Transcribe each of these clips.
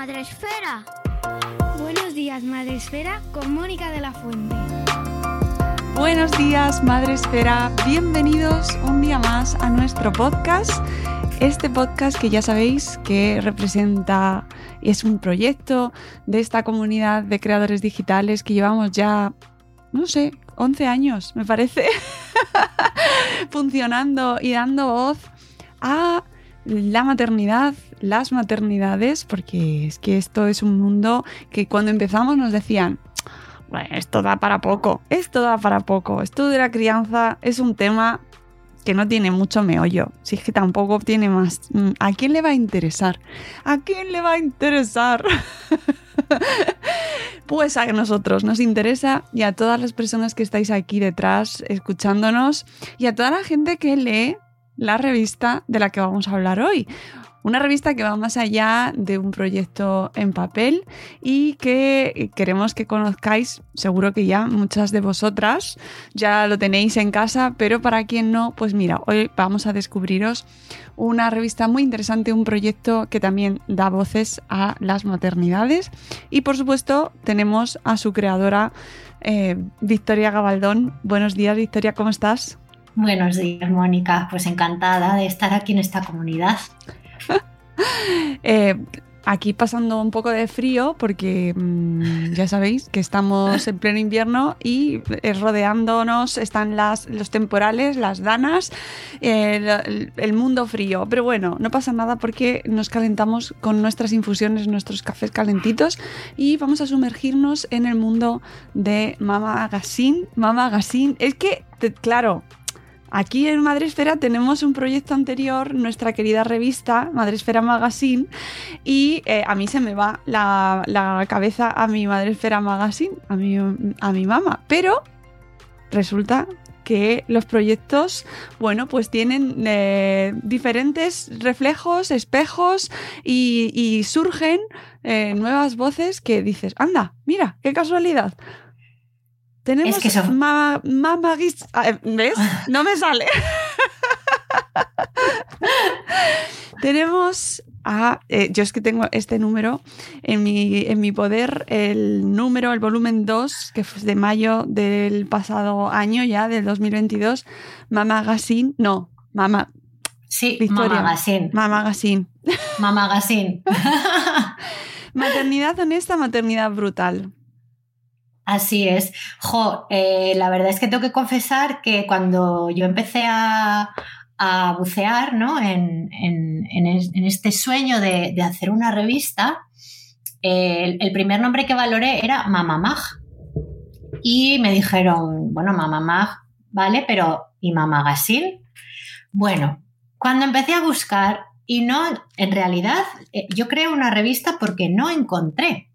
Días, Madre Esfera. Buenos días, Madre Esfera, con Mónica de la Fuente. Buenos días, Madre Esfera. Bienvenidos un día más a nuestro podcast. Este podcast que ya sabéis que representa es un proyecto de esta comunidad de creadores digitales que llevamos ya, no sé, 11 años, me parece, funcionando y dando voz a la maternidad, las maternidades, porque es que esto es un mundo que cuando empezamos nos decían, esto da para poco, esto da para poco, esto de la crianza es un tema que no tiene mucho meollo, si es que tampoco tiene más. Mm, ¿A quién le va a interesar? ¿A quién le va a interesar? pues a nosotros nos interesa y a todas las personas que estáis aquí detrás escuchándonos y a toda la gente que lee la revista de la que vamos a hablar hoy. Una revista que va más allá de un proyecto en papel y que queremos que conozcáis, seguro que ya muchas de vosotras ya lo tenéis en casa, pero para quien no, pues mira, hoy vamos a descubriros una revista muy interesante, un proyecto que también da voces a las maternidades y por supuesto tenemos a su creadora, eh, Victoria Gabaldón. Buenos días, Victoria, ¿cómo estás? Buenos días, Mónica. Pues encantada de estar aquí en esta comunidad. eh, aquí pasando un poco de frío porque mmm, ya sabéis que estamos en pleno invierno y eh, rodeándonos están las, los temporales, las danas, eh, el, mundo frío. Pero bueno, no pasa nada porque nos calentamos con nuestras infusiones, nuestros cafés calentitos y vamos a sumergirnos en el mundo de Mama Magazine. Mama Magazine, es que, claro, Aquí en Madresfera tenemos un proyecto anterior, nuestra querida revista Madresfera Magazine, y eh, a mí se me va la, cabeza a mi Madresfera Magazine, a mi, a mi mamá. Pero resulta que los proyectos, bueno, pues tienen eh, diferentes reflejos, espejos y, y surgen eh, nuevas voces que dices, anda, mira, qué casualidad. Tenemos es que son... ma Mama ¿Ves? No me sale. Tenemos a. Eh, yo es que tengo este número en mi, en mi poder, el número, el volumen 2, que fue de mayo del pasado año, ya del 2022. Mama Magazine. No, Mama. Sí, Victoria. Magazine. Mama Magazine. Mama Magazine. maternidad honesta, maternidad brutal. Así es. Eh, la verdad es que tengo que confesar que cuando yo empecé a, bucear ¿no? en, este sueño de, hacer una revista, el, el, primer nombre que valoré era Mamamag. Y me dijeron, bueno, Mamamag, vale, pero ¿y Mamagazine? Bueno, cuando empecé a buscar y no, en realidad, eh, yo creé una revista porque no encontré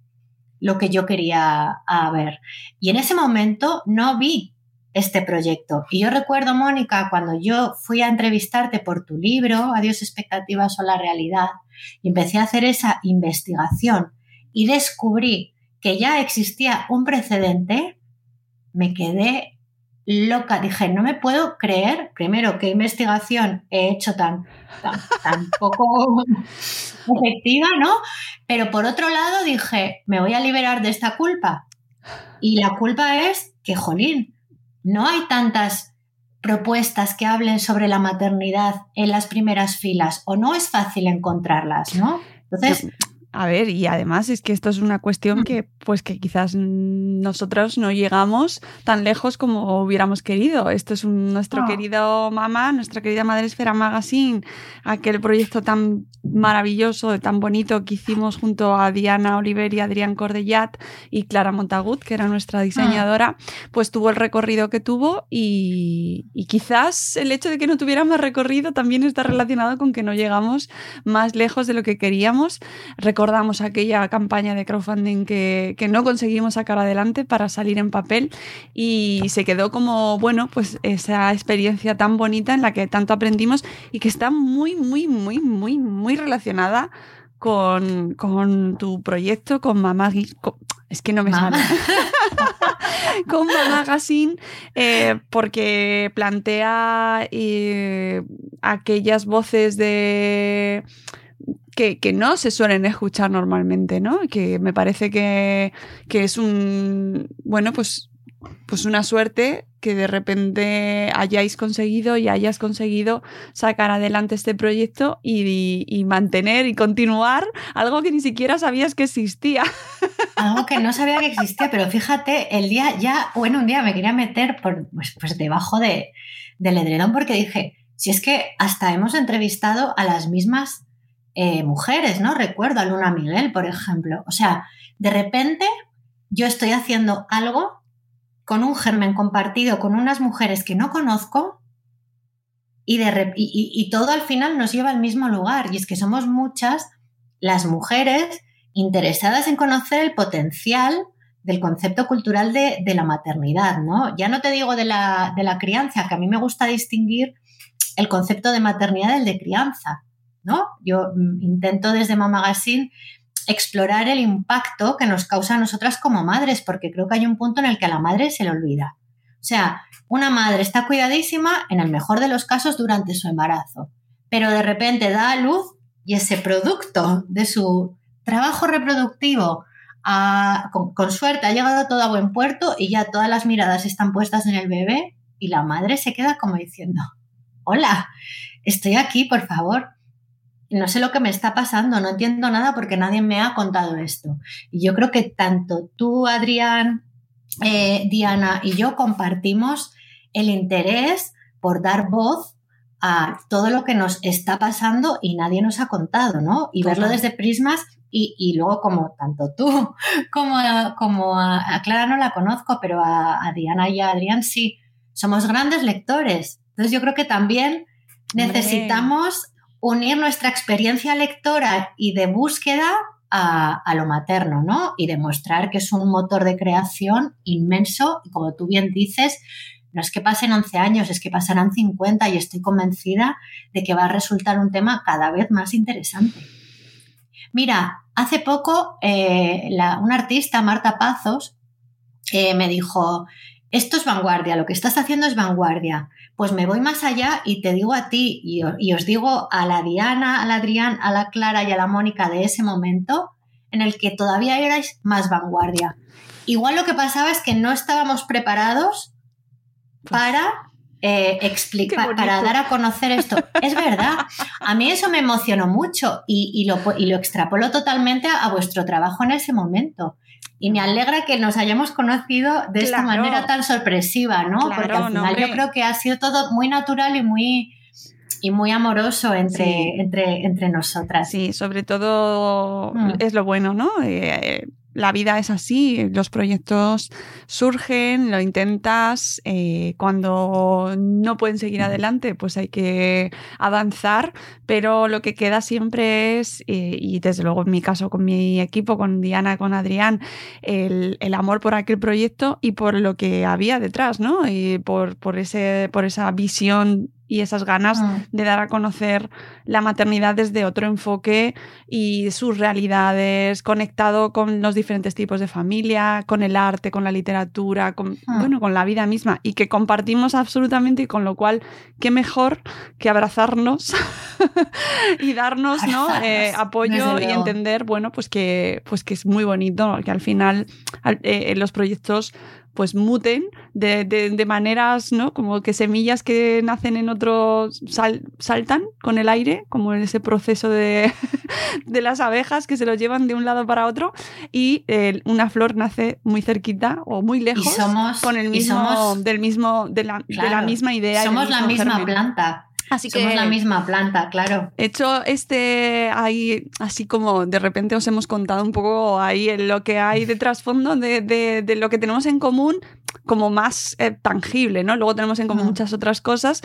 lo que yo quería ver. Y en ese momento no vi este proyecto. Y yo recuerdo, Mónica, cuando yo fui a entrevistarte por tu libro, Adiós expectativas o la realidad, y empecé a hacer esa investigación y descubrí que ya existía un precedente, me quedé loca. Dije, no me puedo creer, primero, qué investigación he hecho tan, tan, tan poco efectiva, ¿no? Pero por otro lado dije, me voy a liberar de esta culpa. Y la culpa es que, jolín, no hay tantas propuestas que hablen sobre la maternidad en las primeras filas o no es fácil encontrarlas, ¿no? Entonces, a ver, y además es que esto es una cuestión que, pues que quizás nosotros no llegamos tan lejos como hubiéramos querido. Esto es nuestro querido mamá, nuestra querida Madre Esfera Magazine, aquel proyecto tan maravilloso, tan bonito que hicimos junto a Diana Oliver y Adrián Cordellat y Clara Montagut, que era nuestra diseñadora, pues tuvo el recorrido que tuvo y, y quizás el hecho de que no tuviera más recorrido también está relacionado con que no llegamos más lejos de lo que queríamos recordamos aquella campaña de crowdfunding que, no conseguimos sacar adelante para salir en papel y se quedó como, bueno, pues esa experiencia tan bonita en la que tanto aprendimos y que está muy, muy, muy, muy, muy relacionada con, tu proyecto, con Mamá... es que no me sale. con Mamá Magazine, eh, porque plantea eh, aquellas voces de que, no se suelen escuchar normalmente, ¿no? Que me parece que, es un, bueno, pues, pues una suerte que de repente hayáis conseguido y hayas conseguido sacar adelante este proyecto y, mantener y continuar algo que ni siquiera sabías que existía. Algo que no sabía que existía, pero fíjate, el día ya, bueno, un día me quería meter por, pues, pues debajo de, del edredón porque dije, si es que hasta hemos entrevistado a las mismas eh, mujeres, ¿no? Recuerdo a Luna Miguel, por ejemplo. O sea, de repente yo estoy haciendo algo con un germen compartido con unas mujeres que no conozco y, de, y, todo al final nos lleva al mismo lugar. Y es que somos muchas las mujeres interesadas en conocer el potencial del concepto cultural de, la maternidad, ¿no? Ya no te digo de la, de la crianza, que a mí me gusta distinguir el concepto de maternidad del de crianza. ¿No? Yo mm, intento desde Mama Magazine explorar el impacto que nos causa a nosotras como madres, porque creo que hay un punto en el que a la madre se le olvida. O sea, una madre está cuidadísima, en el mejor de los casos, durante su embarazo, pero de repente da a luz y ese producto de su trabajo reproductivo, con, con, suerte, ha llegado todo a buen puerto y ya todas las miradas están puestas en el bebé y la madre se queda como diciendo, hola, estoy aquí, por favor, no sé lo que me está pasando, no entiendo nada porque nadie me ha contado esto. Y yo creo que tanto tú, Adrián, eh, Diana y yo compartimos el interés por dar voz a todo lo que nos está pasando y nadie nos ha contado, ¿no? Y verlo desde prismas y, luego como tanto tú como, como a, Clara no la conozco, pero a, Diana y a Adrián sí, somos grandes lectores. Entonces yo creo que también necesitamos unir nuestra experiencia lectora y de búsqueda a, lo materno, ¿no? Y demostrar que es un motor de creación inmenso y como tú bien dices, no es que pasen 11 años, es que pasarán 50 y estoy convencida de que va a resultar un tema cada vez más interesante. Mira, hace poco eh, una artista, Marta Pazos, eh, me dijo, esto es vanguardia, lo que estás haciendo es vanguardia. Pues me voy más allá y te digo a ti y, os digo a la Diana, a la Adrián, a la Clara y a la Mónica de ese momento en el que todavía erais más vanguardia. Igual lo que pasaba es que no estábamos preparados para eh, explicar, para dar a conocer esto. Es verdad, a mí eso me emocionó mucho y, lo, y lo extrapolo totalmente a, vuestro trabajo en ese momento. Y me alegra que nos hayamos conocido de esta manera tan sorpresiva, ¿no? Porque al final yo creo que ha sido todo muy natural y muy, y muy amoroso entre, entre, entre nosotras. Sí, sobre todo mm. es lo bueno, ¿no? Eh, la vida es así, los proyectos surgen, lo intentas, eh, cuando no pueden seguir adelante, pues hay que avanzar, pero lo que queda siempre es, eh, y desde luego en mi caso con mi equipo, con Diana, con Adrián, el, amor por aquel proyecto y por lo que había detrás, ¿no? Y por, por, ese, por esa visión y esas ganas mm. de dar a conocer la maternidad desde otro enfoque y sus realidades, conectado con los diferentes tipos de familia, con el arte, con la literatura, con, mm. bueno, con la vida misma y que compartimos absolutamente y con lo cual, qué mejor que abrazarnos y darnos ¿no? Eh, apoyo y entender, bueno, pues que, pues que es muy bonito, que al final eh, los proyectos pues muten de, maneras, ¿no? Como que semillas que nacen en otro saltan con el aire, como en ese proceso de, las abejas que se lo llevan de un lado para otro y eh, una flor nace muy cerquita o muy lejos con el mismo, del mismo, de la, de la misma idea. Somos la misma planta. Así Somos la misma planta, claro. Hecho este ahí, así como de repente os hemos contado un poco ahí en lo que hay de trasfondo de, de, lo que tenemos en común, como más eh, tangible, ¿no? Luego tenemos en común muchas otras cosas,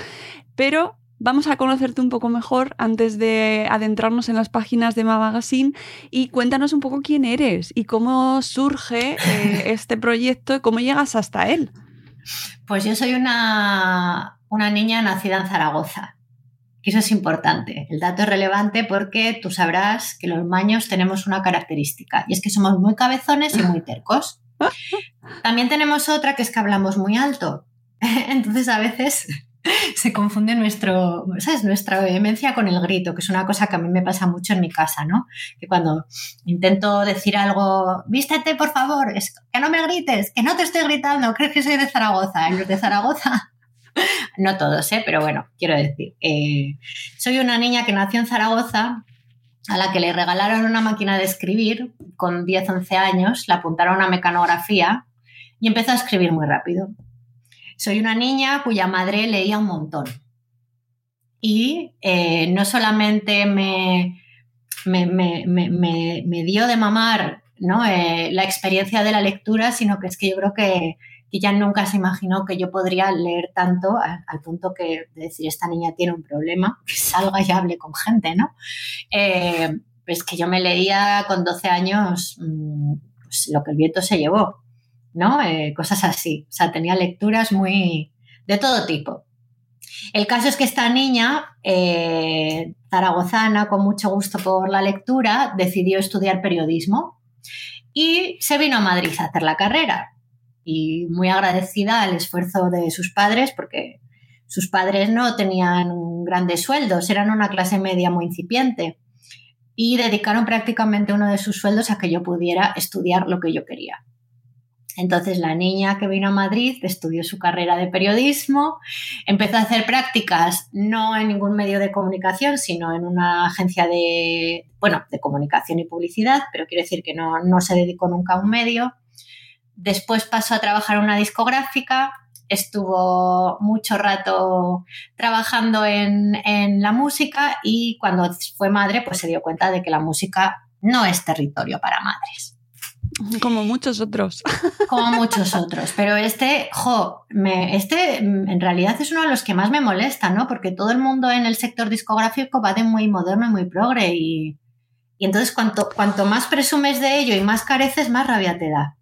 pero vamos a conocerte un poco mejor antes de adentrarnos en las páginas de Mama Magazine y cuéntanos un poco quién eres y cómo surge eh, este proyecto y cómo llegas hasta él. Pues yo soy una, una niña nacida en Zaragoza. eso es importante. El dato es relevante porque tú sabrás que los maños tenemos una característica y es que somos muy cabezones y muy tercos. También tenemos otra que es que hablamos muy alto. Entonces a veces se confunde nuestro, nuestra vehemencia con el grito, que es una cosa que a mí me pasa mucho en mi casa, ¿no? Que cuando intento decir algo, vístete por favor, es que no me grites, que no te estoy gritando, crees que soy de Zaragoza. Y los de Zaragoza no todos, ¿eh? pero bueno, quiero decir, eh, soy una niña que nació en Zaragoza, a la que le regalaron una máquina de escribir con 10, 11 años, la apuntaron a mecanografía y empezó a escribir muy rápido. Soy una niña cuya madre leía un montón. Y eh, no solamente me, me, dio de mamar ¿no? la experiencia de la lectura, sino que es que yo creo que que ya nunca se imaginó que yo podría leer tanto al, punto que de decir, esta niña tiene un problema, que salga y hable con gente, ¿no? Eh, pues que yo me leía con 12 años mm, pues lo que el viento se llevó, ¿no? Eh, cosas así. O sea, tenía lecturas muy de todo tipo. El caso es que esta niña, eh, zaragozana, con mucho gusto por la lectura, decidió estudiar periodismo y se vino a Madrid a hacer la carrera muy agradecida al esfuerzo de sus padres porque sus padres no tenían grandes sueldos, eran una clase media muy incipiente y dedicaron prácticamente uno de sus sueldos a que yo pudiera estudiar lo que yo quería. Entonces la niña que vino a Madrid estudió su carrera de periodismo, empezó a hacer prácticas no en ningún medio de comunicación, sino en una agencia de, bueno, de comunicación y publicidad, pero quiero decir que no, no se dedicó nunca a un medio. Después pasó a trabajar en una discográfica, estuvo mucho rato trabajando en, la música y cuando fue madre pues se dio cuenta de que la música no es territorio para madres. Como muchos otros. Como muchos otros. Pero este, jo, me, este en realidad es uno de los que más me molesta, ¿no? Porque todo el mundo en el sector discográfico va de muy moderno y muy progre. Y, y entonces cuanto, cuanto más presumes de ello y más careces, más rabia te da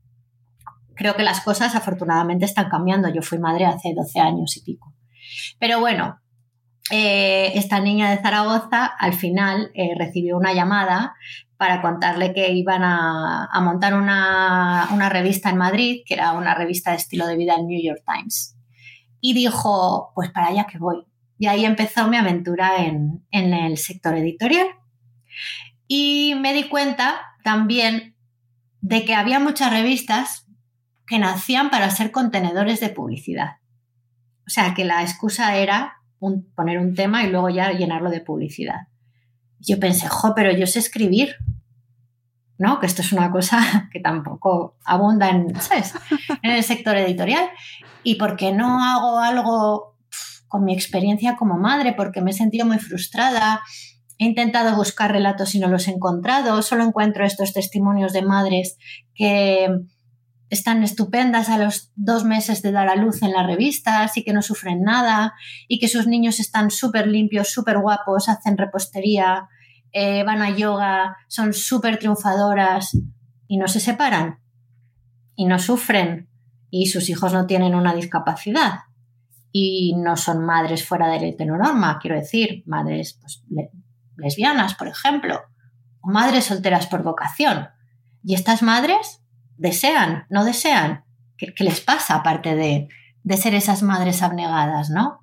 creo que las cosas afortunadamente están cambiando. Yo fui madre hace 12 años y pico. Pero bueno, eh, esta niña de Zaragoza al final eh, recibió una llamada para contarle que iban a, montar una, revista en Madrid, que era una revista de estilo de vida en New York Times. Y dijo, pues para allá que voy. Y ahí empezó mi aventura en, en el sector editorial. Y me di cuenta también de que había muchas revistas que nacían para ser contenedores de publicidad. O sea, que la excusa era poner un tema y luego ya llenarlo de publicidad. Yo pensé, jo, pero yo sé escribir, ¿no? Que esto es una cosa que tampoco abunda en, en el sector editorial. ¿Y por qué no hago algo con mi experiencia como madre? Porque me he sentido muy frustrada. He intentado buscar relatos y no los he encontrado. Solo encuentro estos testimonios de madres que están estupendas a los dos meses de dar a luz en las revistas y que no sufren nada y que sus niños están súper limpios, súper guapos, hacen repostería, eh, van a yoga, son súper triunfadoras y no se separan y no sufren y sus hijos no tienen una discapacidad y no son madres fuera de la quiero decir, madres pues, lesbianas, por ejemplo, o madres solteras por vocación. Y estas madres desean, no desean. ¿Qué, les pasa aparte de, ser esas madres abnegadas, no?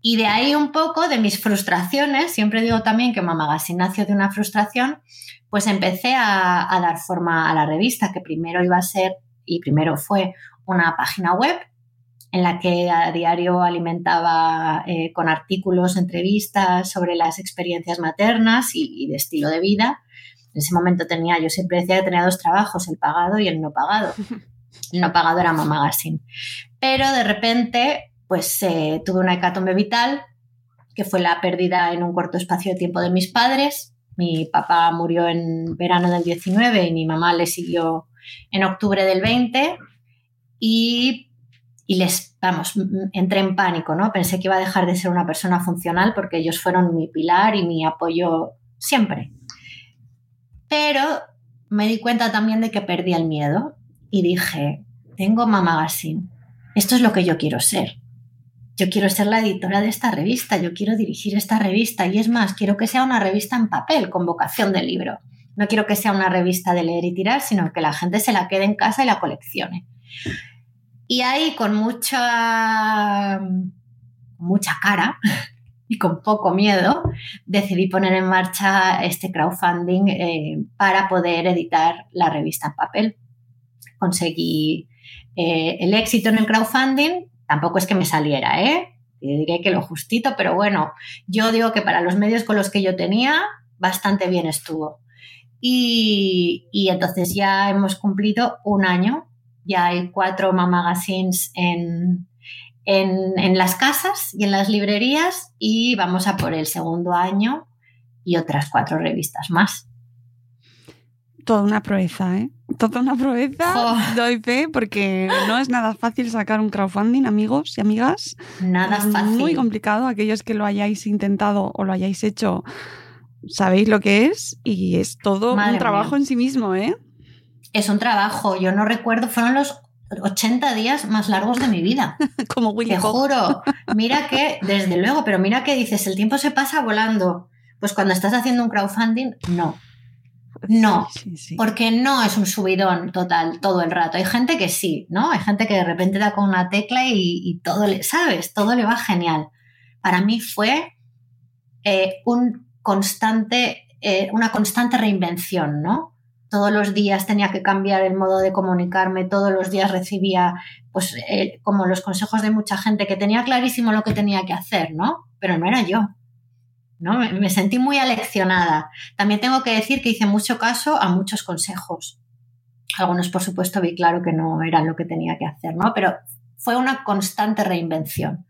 Y de ahí un poco de mis frustraciones, siempre digo también que Mamagazine nació de una frustración, pues empecé a, dar forma a la revista, que primero iba a ser y primero fue una página web en la que a diario alimentaba eh, con artículos, entrevistas sobre las experiencias maternas y, de estilo de vida. En ese momento tenía, yo siempre decía que tenía dos trabajos, el pagado y el no pagado. El no pagado era Mama Magazine. Pero de repente, pues eh, tuve una hecatombe vital, que fue la pérdida en un corto espacio de tiempo de mis padres. Mi papá murió en verano del 19 y mi mamá le siguió en octubre del 20. Y y les, vamos, entré en pánico, ¿no? Pensé que iba a dejar de ser una persona funcional porque ellos fueron mi pilar y mi apoyo siempre. Pero me di cuenta también de que perdí el miedo y dije, tengo Mama Magazine, esto es lo que yo quiero ser. Yo quiero ser la editora de esta revista, yo quiero dirigir esta revista y es más, quiero que sea una revista en papel con vocación de libro. No quiero que sea una revista de leer y tirar, sino que la gente se la quede en casa y la coleccione. Y ahí con mucha, mucha cara y con poco miedo decidí poner en marcha este crowdfunding eh, para poder editar la revista en papel. Conseguí eh, el éxito en el crowdfunding, tampoco es que me saliera, ¿eh? Diré que lo justito, pero bueno, yo digo que para los medios con los que yo tenía, bastante bien estuvo. Y, y entonces ya hemos cumplido un año ya hay cuatro magazines en, en, las casas y en las librerías y vamos a por el segundo año y otras cuatro revistas más. Toda una proeza, ¿eh? Toda una proeza, doy fe, porque no es nada fácil sacar un crowdfunding, amigos y amigas. Nada es fácil. Muy complicado. Aquellos que lo hayáis intentado o lo hayáis hecho, sabéis lo que es y es todo un trabajo en sí mismo, ¿eh? es un trabajo. Yo no recuerdo, fueron los 80 días más largos de mi vida. Como Willy Te juro. Mira que, desde luego, pero mira que dices, el tiempo se pasa volando. Pues cuando estás haciendo un crowdfunding, no. No, porque no es un subidón total todo el rato. Hay gente que sí, ¿no? Hay gente que de repente da con una tecla y, todo le, ¿sabes? Todo le va genial. Para mí fue eh, un constante, eh, una constante reinvención, ¿no? Todos los días tenía que cambiar el modo de comunicarme, todos los días recibía, pues, eh, como los consejos de mucha gente que tenía clarísimo lo que tenía que hacer, ¿no? Pero no era yo. ¿no? Me sentí muy aleccionada. También tengo que decir que hice mucho caso a muchos consejos. Algunos, por supuesto, vi claro que no eran lo que tenía que hacer, ¿no? Pero fue una constante reinvención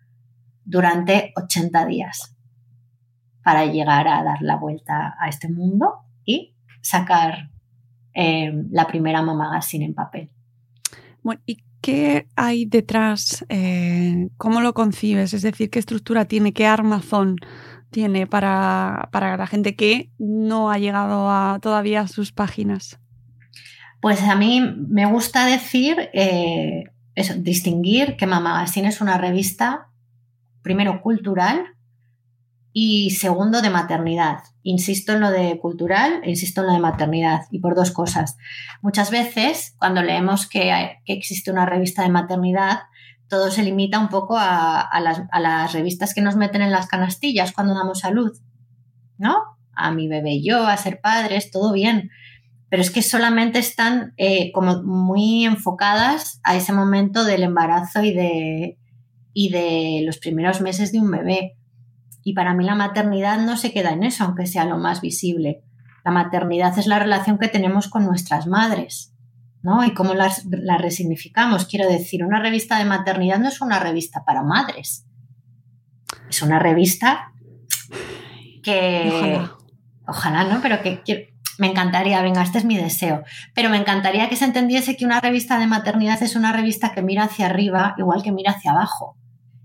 durante 80 días para llegar a dar la vuelta a este mundo y sacar eh, la primera Mama Magazine en papel. Bueno, ¿y qué hay detrás? Eh, ¿Cómo lo concibes? Es decir, ¿qué estructura tiene? ¿Qué armazón tiene para, la gente que no ha llegado a, todavía a sus páginas? Pues a mí me gusta decir, eh, distinguir que Mama Magazine es una revista, primero cultural, y segundo de maternidad. Insisto en lo de cultural insisto en lo de maternidad y por dos cosas. Muchas veces cuando leemos que, existe una revista de maternidad, todo se limita un poco a, las, revistas que nos meten en las canastillas cuando damos a luz, ¿no? A mi bebé y yo, a ser padres, todo bien. Pero es que solamente están eh, como muy enfocadas a ese momento del embarazo y de, y de los primeros meses de un bebé y para mí la maternidad no se queda en eso, aunque sea lo más visible. La maternidad es la relación que tenemos con nuestras madres, ¿no? Y cómo las, resignificamos. Quiero decir, una revista de maternidad no es una revista para madres. Es una revista que... Ojalá, ¿no? Pero que, me encantaría, venga, este es mi deseo, pero me encantaría que se entendiese que una revista de maternidad es una revista que mira hacia arriba igual que mira hacia abajo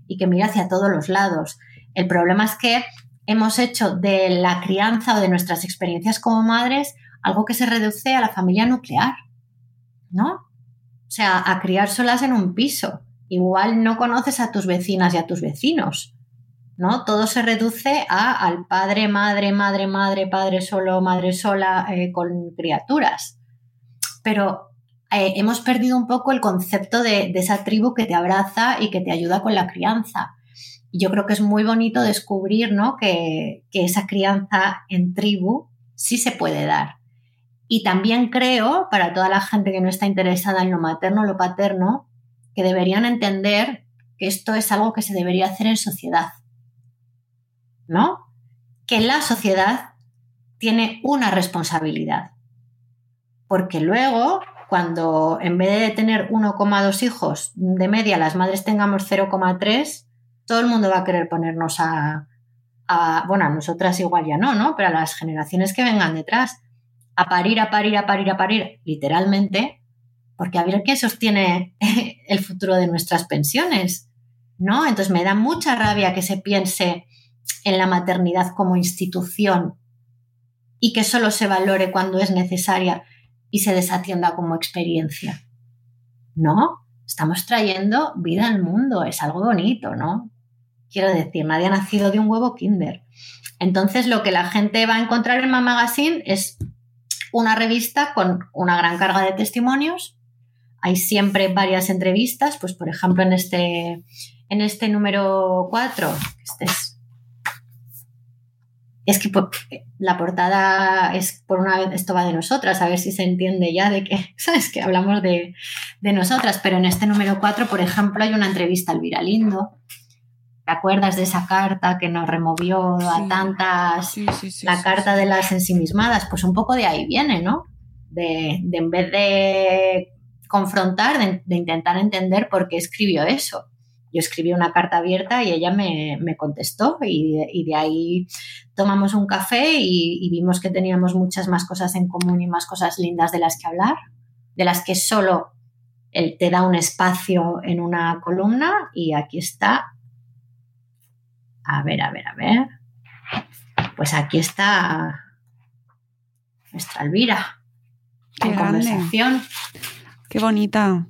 y que mira hacia todos los lados el problema es que hemos hecho de la crianza o de nuestras experiencias como madres algo que se reduce a la familia nuclear, ¿no? O sea, a criar solas en un piso. Igual no conoces a tus vecinas y a tus vecinos, ¿no? Todo se reduce a, al padre, madre, madre, madre, padre solo, madre sola, eh, con criaturas. Pero eh, hemos perdido un poco el concepto de, de esa tribu que te abraza y que te ayuda con la crianza yo creo que es muy bonito descubrir ¿no? que, esa crianza en tribu sí se puede dar. Y también creo, para toda la gente que no está interesada en lo materno o lo paterno, que deberían entender que esto es algo que se debería hacer en sociedad. ¿No? Que la sociedad tiene una responsabilidad. Porque luego, cuando en vez de tener 1,2 hijos de media, las madres tengamos 0,3, todo el mundo va a querer ponernos a, bueno, a nosotras igual ya no, ¿no? Pero a las generaciones que vengan detrás, a parir, a parir, a parir, a parir, literalmente, porque a ver qué sostiene el futuro de nuestras pensiones, ¿no? Entonces me da mucha rabia que se piense en la maternidad como institución y que solo se valore cuando es necesaria y se desatienda como experiencia. No, estamos trayendo vida al mundo, es algo bonito, ¿no? Quiero decir, nadie ha nacido de un huevo kinder. Entonces, lo que la gente va a encontrar en Mama Magazine es una revista con una gran carga de testimonios. Hay siempre varias entrevistas, pues por ejemplo en este, en este número 4, este es es que la portada es por una vez, esto va de nosotras, a ver si se entiende ya de que, ¿sabes? Que hablamos de, nosotras, pero en este número 4, por ejemplo, hay una entrevista al Viralindo. ¿Te acuerdas de esa carta que nos removió a tantas? la carta de las ensimismadas, pues un poco de ahí viene, ¿no? De, en vez de confrontar, de intentar entender por qué escribió eso yo escribí una carta abierta y ella me, contestó y, de ahí tomamos un café y, vimos que teníamos muchas más cosas en común y más cosas lindas de las que hablar, de las que solo él te da un espacio en una columna y aquí está. A ver, a ver, a ver. Pues aquí está nuestra Elvira. Qué conversación. Qué bonita.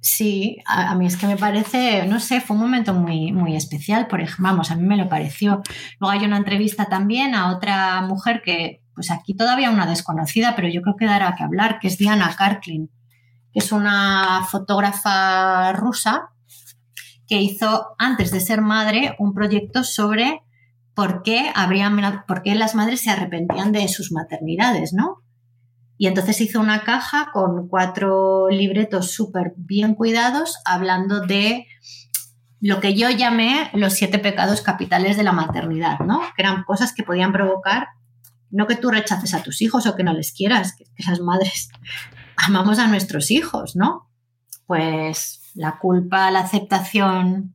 Sí, a, mí es que me parece, no sé, fue un momento muy, muy especial, por ejemplo, vamos, a mí me lo pareció. Luego hay una entrevista también a otra mujer que, pues aquí todavía una desconocida, pero yo creo que dará que hablar, que es Diana Karklin, que es una fotógrafa rusa que hizo, antes de ser madre, un proyecto sobre por qué, habrían, por qué las madres se arrepentían de sus maternidades, ¿no? Y entonces hizo una caja con cuatro libretos súper bien cuidados hablando de lo que yo llamé los siete pecados capitales de la maternidad, ¿no? Que eran cosas que podían provocar, no que tú rechaces a tus hijos o que no les quieras, que, esas madres amamos a nuestros hijos, ¿no? Pues la culpa, la aceptación,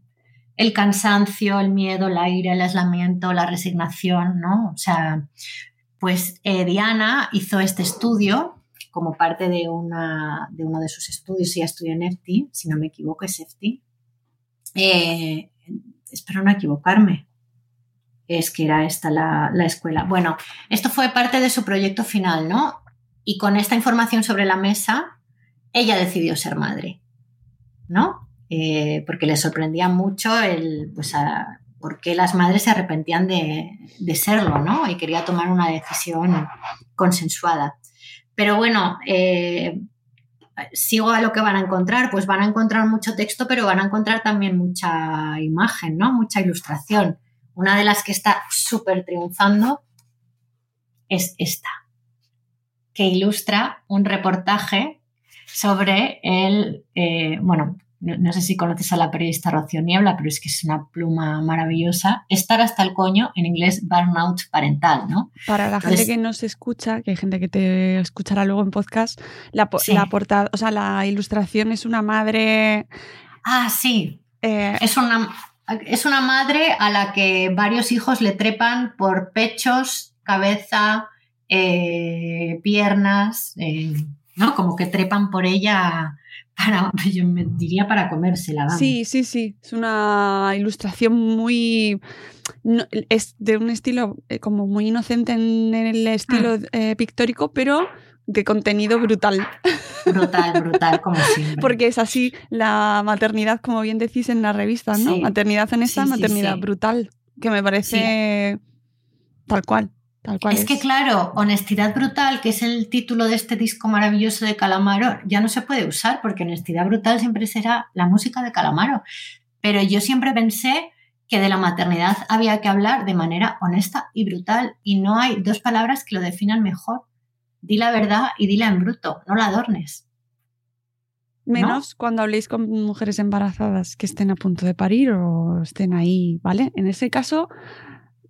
el cansancio, el miedo, la ira, el aislamiento, la resignación, ¿no? O sea, pues eh, Diana hizo este estudio como parte de, una, de uno de sus estudios, ella estudió en EFTI, si no me equivoco es EFTI. Eh, espero no equivocarme. Es que era esta la, escuela. Bueno, esto fue parte de su proyecto final, ¿no? Y con esta información sobre la mesa, ella decidió ser madre, ¿no? Eh, porque le sorprendía mucho el, pues por qué las madres se arrepentían de, serlo, ¿no? Y quería tomar una decisión consensuada. Pero bueno, eh, sigo a lo que van a encontrar, pues van a encontrar mucho texto, pero van a encontrar también mucha imagen, ¿no? Mucha ilustración. Una de las que está súper triunfando es esta, que ilustra un reportaje sobre el, eh, bueno, no, sé si conoces a la periodista Rocío Niebla, pero es que es una pluma maravillosa, estar hasta el coño, en inglés burnout parental, ¿no? Para la gente que no se escucha, que hay gente que te escuchará luego en podcast, la, portada, o sea, la ilustración es una madre... Ah, sí. Eh, es, una, es una madre a la que varios hijos le trepan por pechos, cabeza, eh, piernas, eh, ¿no? Como que trepan por ella para, yo me diría para comérsela. Sí, sí, sí. Es una ilustración muy. es de un estilo eh, como muy inocente en el estilo ah. eh, pictórico, pero de contenido brutal. Brutal, brutal, como siempre. Porque es así la maternidad, como bien decís en la revista, ¿no? Maternidad en esta, maternidad brutal, que me parece tal cual es, que claro, honestidad brutal, que es el título de este disco maravilloso de Calamaro, ya no se puede usar porque honestidad brutal siempre será la música de Calamaro. Pero yo siempre pensé que de la maternidad había que hablar de manera honesta y brutal y no hay dos palabras que lo definan mejor. Di la verdad y dila en bruto, no la adornes. Menos cuando habléis con mujeres embarazadas que estén a punto de parir o estén ahí, ¿vale? En ese caso,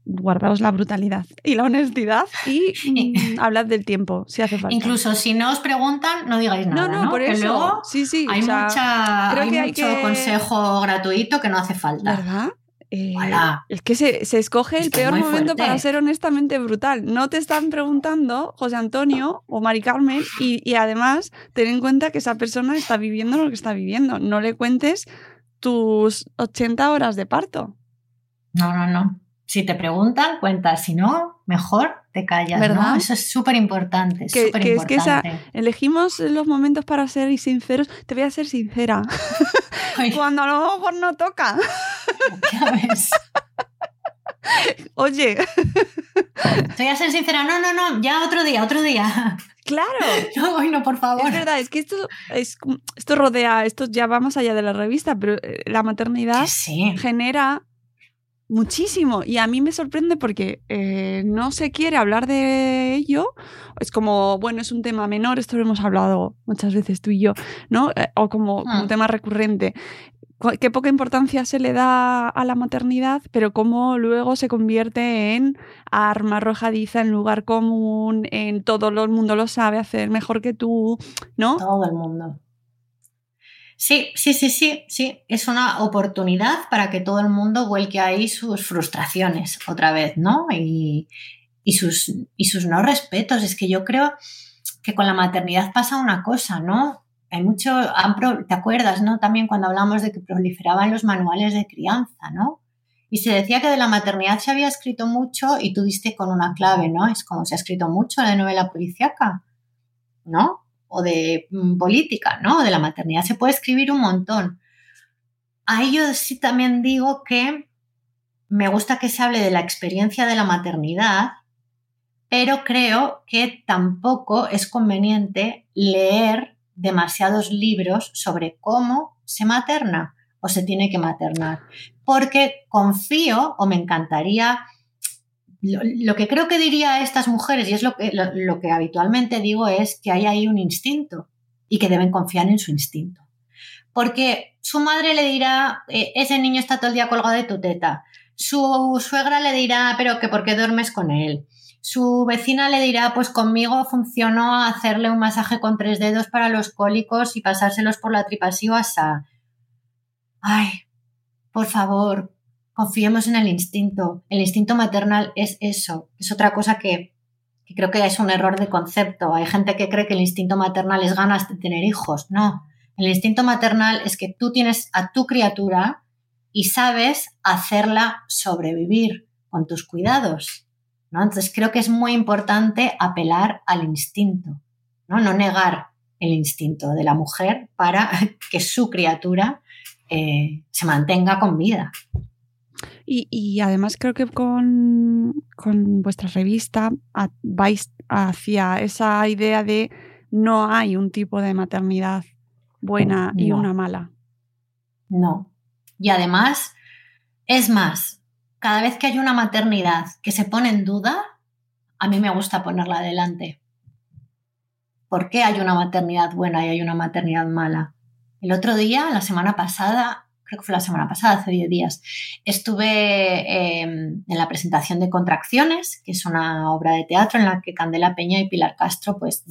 guardaos la brutalidad y la honestidad y mm, hablad del tiempo, si hace falta. Incluso si no os preguntan, no digáis nada. No, no, por eso. Luego sí, sí. Hay, mucha, creo que hay mucho consejo gratuito que no hace falta. ¿Verdad? Eh, es que se, escoge el peor momento para ser honestamente brutal. No te están preguntando José Antonio o Mari Carmen y, y, además ten en cuenta que esa persona está viviendo lo que está viviendo. No le cuentes tus 80 horas de parto. No, no, no. Si te preguntan, cuentas. Si no, mejor te callas. ¿verdad? Eso es súper importante. Que, es que elegimos los momentos para ser sinceros. Te voy a ser sincera. Cuando a lo mejor no toca. Ya ves. Oye. Te voy a ser sincera. No, no, no. Ya otro día, otro día. Claro. No, no, por favor. Es verdad, es que esto, es, esto rodea, esto ya va más allá de la revista, pero eh, la maternidad genera Muchísimo. Y a mí me sorprende porque eh, no se quiere hablar de ello. Es como, bueno, es un tema menor, esto lo hemos hablado muchas veces tú y yo, ¿no? Eh, o como, un hmm. tema recurrente. Qué poca importancia se le da a la maternidad, pero cómo luego se convierte en arma arrojadiza, en lugar común, en todo el mundo lo sabe hacer mejor que tú, ¿no? Todo el mundo. Sí, sí, sí, sí, sí. Es una oportunidad para que todo el mundo vuelque ahí sus frustraciones otra vez, ¿no? Y, sus, y sus no respetos. Es que yo creo que con la maternidad pasa una cosa, ¿no? Hay mucho, ¿te acuerdas, no? También cuando hablamos de que proliferaban los manuales de crianza, ¿no? Y se decía que de la maternidad se había escrito mucho y tú diste con una clave, ¿no? Es como se ha escrito mucho de novela policíaca, ¿no? O de mm, política, ¿no? De la maternidad se puede escribir un montón. Ahí yo sí también digo que me gusta que se hable de la experiencia de la maternidad, pero creo que tampoco es conveniente leer demasiados libros sobre cómo se materna o se tiene que maternar, porque confío o me encantaría lo, que creo que diría a estas mujeres, y es lo que, habitualmente digo, es que hay ahí un instinto y que deben confiar en su instinto. Porque su madre le dirá, eh, ese niño está todo el día colgado de tu teta. Su suegra le dirá, pero que por qué duermes con él. Su vecina le dirá, pues conmigo funcionó hacerle un masaje con tres dedos para los cólicos y pasárselos por la tripa así o asá. Ay, por favor, confiemos en el instinto. El instinto maternal es eso, es otra cosa que, creo que es un error de concepto. Hay gente que cree que el instinto maternal es ganas de tener hijos. No, el instinto maternal es que tú tienes a tu criatura y sabes hacerla sobrevivir con tus cuidados. ¿no? Entonces creo que es muy importante apelar al instinto, no, no negar el instinto de la mujer para que su criatura eh, se mantenga con vida. Y, además creo que con, vuestra revista vais hacia esa idea de no hay un tipo de maternidad buena y una mala. No. Y además, es más, cada vez que hay una maternidad que se pone en duda, a mí me gusta ponerla adelante. ¿Por qué hay una maternidad buena y hay una maternidad mala? El otro día, la semana pasada, creo que fue la semana pasada, hace 10 días, estuve em, en la presentación de Contracciones, que es una obra de teatro en la que Candela Peña y Pilar Castro pues,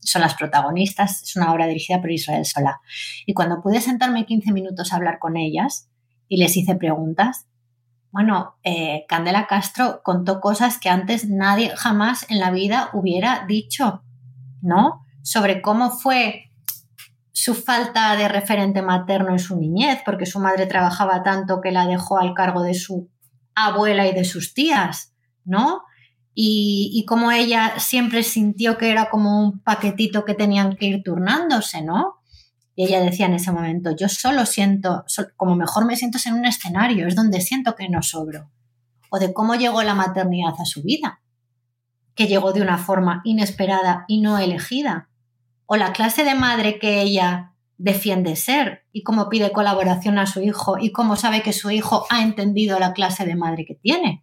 son las protagonistas. Es una obra dirigida por Israel Solá. Y cuando pude sentarme 15 minutos a hablar con ellas y les hice preguntas, bueno, eh, Candela Castro contó cosas que antes nadie jamás en la vida hubiera dicho, ¿no? Sobre cómo fue su falta de referente materno en su niñez, porque su madre trabajaba tanto que la dejó al cargo de su abuela y de sus tías, ¿no? Y, y como ella siempre sintió que era como un paquetito que tenían que ir turnándose, ¿no? Y ella decía en ese momento, yo solo siento, como mejor me siento en un escenario, es donde siento que no sobro. O de cómo llegó la maternidad a su vida, que llegó de una forma inesperada y no elegida, o la clase de madre que ella defiende ser y cómo pide colaboración a su hijo y cómo sabe que su hijo ha entendido la clase de madre que tiene.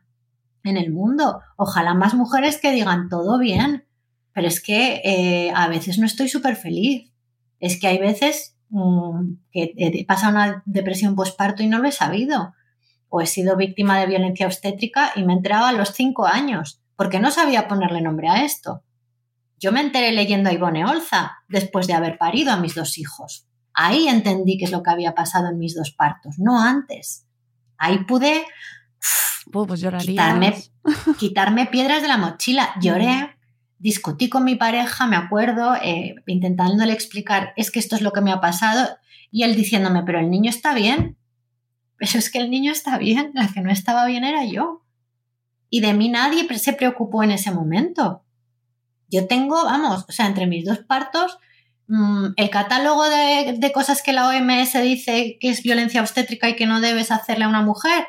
en el mundo. Ojalá más mujeres que digan todo bien. Pero es que eh, a veces no estoy súper feliz. Es que hay veces mmm, que he pasado una depresión postparto y no lo he sabido. O he sido víctima de violencia obstétrica y me he enterado a los cinco años, porque no sabía ponerle nombre a esto. Yo me enteré leyendo a Ivone Olza después de haber parido a mis dos hijos. Ahí entendí qué es lo que había pasado en mis dos partos, no antes. Ahí pude Oh, pues quitarme, quitarme, piedras de la mochila. Lloré, discutí con mi pareja, me acuerdo, eh, intentándole explicar, es que esto es lo que me ha pasado, y él diciéndome, pero el niño está bien. Pero es que el niño está bien, la que no estaba bien era yo. Y de mí nadie se preocupó en ese momento. Yo tengo, vamos, o sea, entre mis dos partos, mmm, el catálogo de, de cosas que la OMS dice que es violencia obstétrica y que no debes hacerle a una mujer,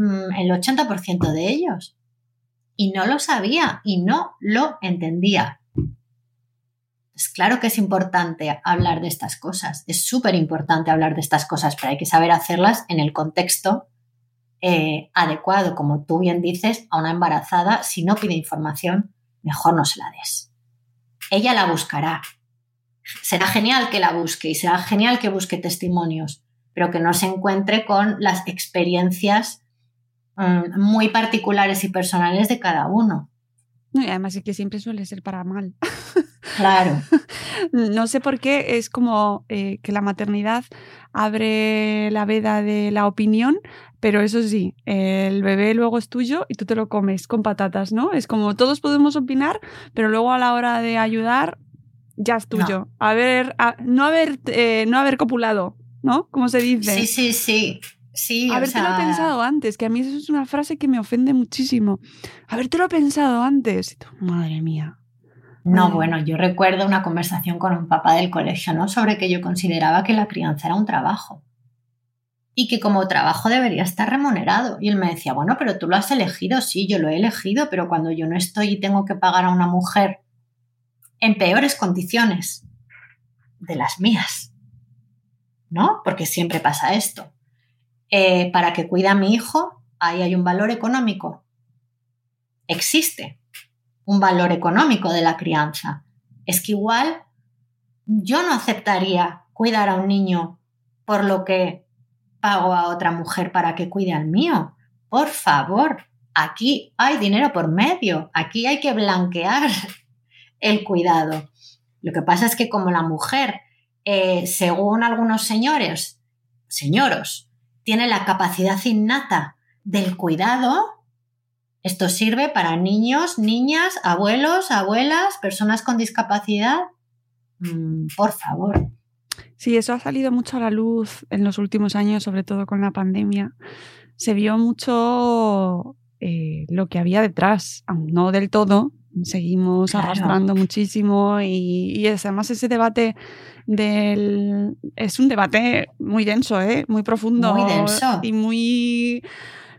Mm, el 80% de ellos. Y no lo sabía y no lo entendía. Es claro que es importante hablar de estas cosas, es súper importante hablar de estas cosas, pero hay que saber hacerlas en el contexto eh, adecuado, como tú bien dices, a una embarazada, si no pide información, mejor no se la des. Ella la buscará. Será genial que la busque y será genial que busque testimonios, pero que no se encuentre con las experiencias Mm, muy particulares y personales de cada uno. Y además es que siempre suele ser para mal. Claro. no sé por qué es como eh, que la maternidad abre la veda de la opinión, pero eso sí, el bebé luego es tuyo y tú te lo comes con patatas, ¿no? Es como todos podemos opinar, pero luego a la hora de ayudar ya es tuyo. A ver, no haber, eh, no haber copulado, ¿no? Como se dice. Sí, sí, sí. Sí, Habértelo o sea... pensado antes, que a mí eso es una frase que me ofende muchísimo. Habértelo pensado antes. Madre mía. No, bueno, yo recuerdo una conversación con un papá del colegio, ¿no? Sobre que yo consideraba que la crianza era un trabajo. Y que como trabajo debería estar remunerado. Y él me decía, bueno, pero tú lo has elegido, sí, yo lo he elegido, pero cuando yo no estoy y tengo que pagar a una mujer en peores condiciones de las mías, ¿no? Porque siempre pasa esto eh, para que cuide a mi hijo, ahí hay un valor económico. Existe un valor económico de la crianza. Es que igual yo no aceptaría cuidar a un niño por lo que pago a otra mujer para que cuide al mío. Por favor, aquí hay dinero por medio, aquí hay que blanquear el cuidado. Lo que pasa es que como la mujer, eh, según algunos señores, señoros, tiene la capacidad innata del cuidado, esto sirve para niños, niñas, abuelos, abuelas, personas con discapacidad. Mm, por favor. Sí, eso ha salido mucho a la luz en los últimos años, sobre todo con la pandemia. Se vio mucho eh, lo que había detrás, no del todo, seguimos claro. arrastrando muchísimo y, y además ese debate del es un debate muy denso, ¿eh? muy profundo muy denso. y muy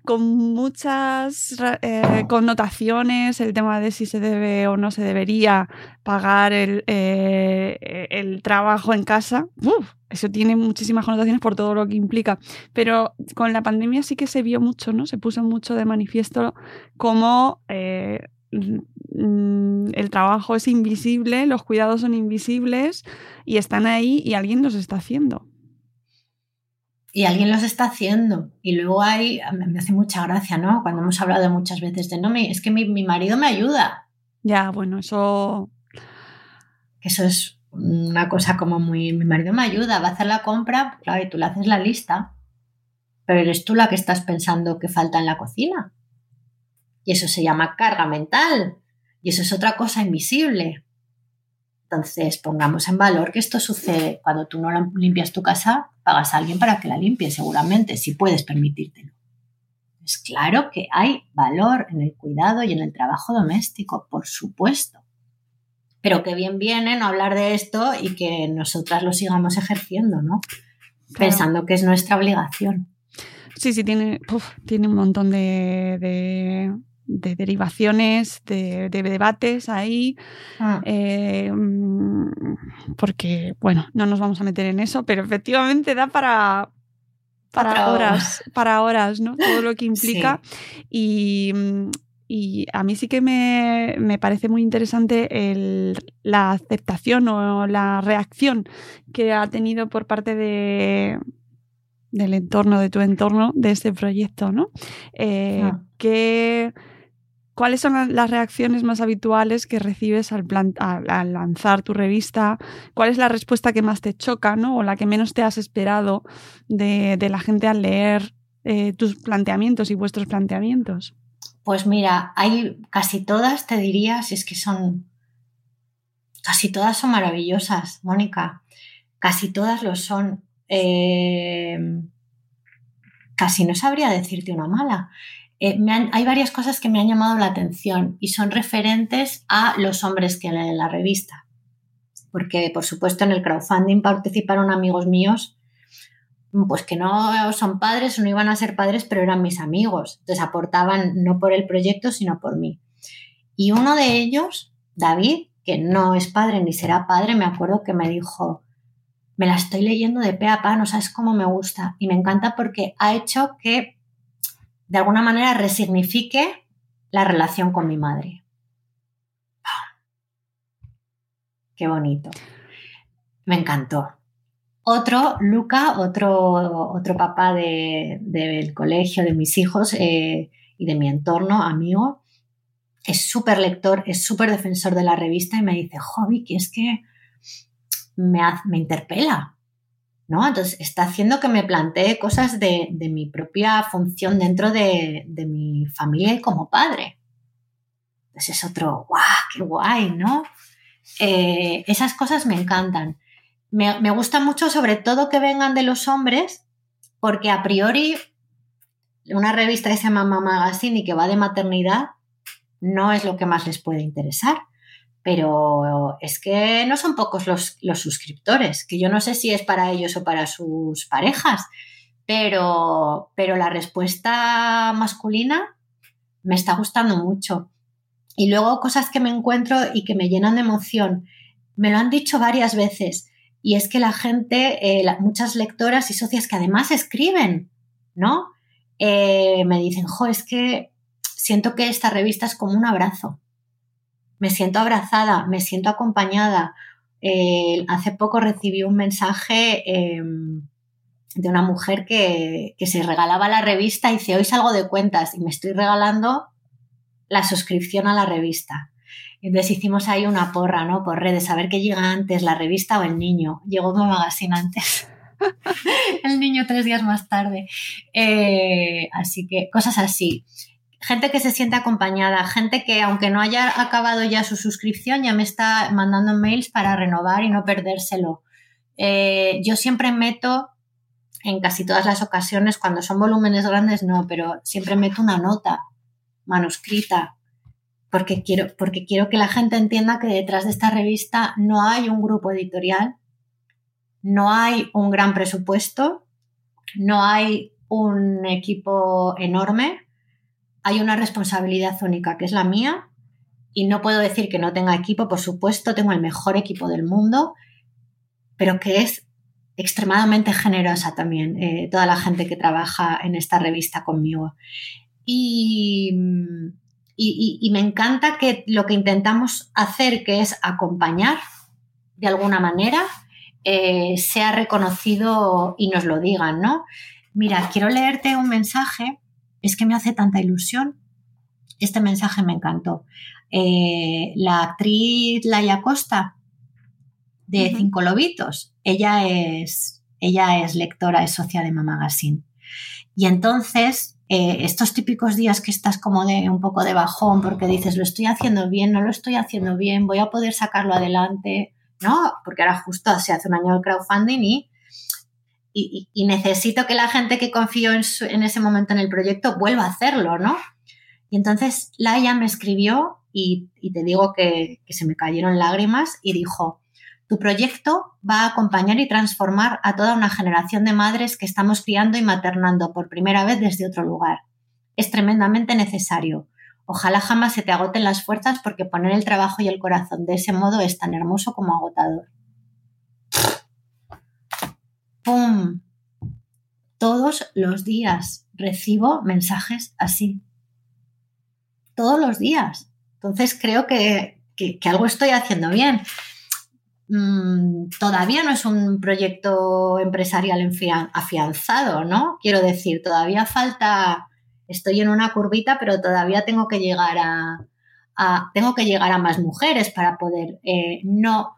con muchas eh, connotaciones, el tema de si se debe o no se debería pagar el, eh, el trabajo en casa. Uf, eso tiene muchísimas connotaciones por todo lo que implica. Pero con la pandemia sí que se vio mucho, ¿no? Se puso mucho de manifiesto cómo eh, el trabajo es invisible, los cuidados son invisibles y están ahí y alguien los está haciendo. y alguien los está haciendo. Y luego hay, me hace mucha gracia, ¿no? Cuando hemos hablado muchas veces de, no, es que mi, mi marido me ayuda. Ya, bueno, eso... Eso es una cosa como muy, mi marido me ayuda, va a hacer la compra, claro, y tú le haces la lista, pero eres tú la que estás pensando que falta en la cocina. Y eso se llama carga mental. Y eso es otra cosa invisible. Entonces, pongamos en valor que esto sucede cuando tú no limpias tu casa, pagas a alguien para que la limpie, seguramente, si puedes permitírtelo. Es claro que hay valor en el cuidado y en el trabajo doméstico, por supuesto. Pero que bien viene no hablar de esto y que nosotras lo sigamos ejerciendo, ¿no? Pensando que es nuestra obligación. Sí, sí, tiene, tiene un montón de de derivaciones, de, debates ahí, ah. eh, mm, porque, bueno, no nos vamos a meter en eso, pero efectivamente da para, para horas, para horas, ¿no? Todo lo que implica. Y, a mí sí que me, parece muy interesante el, la aceptación o la reacción que ha tenido por parte de del entorno, de tu entorno, de este proyecto, ¿no? Eh, ah. Que ¿Cuáles son las reacciones más habituales que recibes al, lanzar tu revista? ¿Cuál es la respuesta que más te choca ¿no? o la que menos te has esperado de, la gente al leer eh, tus planteamientos y vuestros planteamientos? Pues mira, hay casi todas, te diría, si es que son, casi todas son maravillosas, Mónica, casi todas lo son. Eh, casi no sabría decirte una mala. Eh, hay varias cosas que me han llamado la atención y son referentes a los hombres que leen la revista. Porque, por supuesto, en el crowdfunding participaron amigos míos, pues que no son padres o no iban a ser padres, pero eran mis amigos. Entonces aportaban no por el proyecto, sino por mí. Y uno de ellos, David, que no es padre ni será padre, me acuerdo que me dijo, me la estoy leyendo de pe a pa, no sabes cómo me gusta. Y me encanta porque ha hecho que de alguna manera resignifique la relación con mi madre. Qué bonito. Me encantó. Otro, Luca, otro, otro papá del colegio, de mis hijos eh, y de mi entorno, amigo, es súper lector, es súper defensor de la revista y me dice, Jovi, que es que me, me interpela. Entonces está haciendo que me plantee cosas de, mi propia función dentro de, mi familia y como padre. Entonces es otro, ¡guau! ¡Qué guay! ¿no? Eh, esas cosas me encantan. Me, gusta mucho sobre todo que vengan de los hombres porque a priori una revista que se llama Magazine y que va de maternidad no es lo que más les puede interesar pero es que no son pocos los, suscriptores, que yo no sé si es para ellos o para sus parejas, pero, pero la respuesta masculina me está gustando mucho. Y luego cosas que me encuentro y que me llenan de emoción. Me lo han dicho varias veces y es que la gente, eh, muchas lectoras y socias que además escriben, ¿no? Eh, me dicen, jo, es que siento que esta revista es como un abrazo me siento abrazada, me siento acompañada. Eh, hace poco recibí un mensaje em, de una mujer que, se regalaba la revista y dice, hoy salgo de cuentas y me estoy regalando la suscripción a la revista. Entonces hicimos ahí una porra, ¿no? Por redes, a ver qué llega antes, la revista o el niño. Llegó mi magazine antes. el niño tres días más tarde. Eh, así que cosas así gente que se siente acompañada, gente que aunque no haya acabado ya su suscripción, ya me está mandando mails para renovar y no perdérselo. Eh, yo siempre meto, en casi todas las ocasiones, cuando son volúmenes grandes, no, pero siempre meto una nota manuscrita, porque quiero, porque quiero que la gente entienda que detrás de esta revista no hay un grupo editorial, no hay un gran presupuesto, no hay un equipo enorme, hay una responsabilidad única que es la mía y no puedo decir que no tenga equipo, por supuesto, tengo el mejor equipo del mundo, pero que es extremadamente generosa también eh, toda la gente que trabaja en esta revista conmigo. Y, y, me encanta que lo que intentamos hacer, que es acompañar de alguna manera, eh, sea reconocido y nos lo digan, ¿no? Mira, quiero leerte un mensaje, es que me hace tanta ilusión. Este mensaje me encantó. Eh, la actriz Laia Costa, de Cinco Lobitos, ella es, ella es lectora, es socia de Mama Magazine. Y entonces, eh, estos típicos días que estás como de un poco de bajón porque dices, lo estoy haciendo bien, no lo estoy haciendo bien, voy a poder sacarlo adelante, ¿no? Porque ahora justo se hace un año el crowdfunding y, y, necesito que la gente que confió en, en, ese momento en el proyecto vuelva a hacerlo, ¿no? Y entonces Laia me escribió y, te digo que, que se me cayeron lágrimas y dijo, tu proyecto va a acompañar y transformar a toda una generación de madres que estamos criando y maternando por primera vez desde otro lugar. Es tremendamente necesario. Ojalá jamás se te agoten las fuerzas porque poner el trabajo y el corazón de ese modo es tan hermoso como agotador. ¡Pum! Todos los días recibo mensajes así. Todos los días. Entonces creo que, que algo estoy haciendo bien. Mm, todavía no es un proyecto empresarial afianzado, ¿no? Quiero decir, todavía falta, estoy en una curvita, pero todavía tengo que llegar a, tengo que llegar a más mujeres para poder eh, no,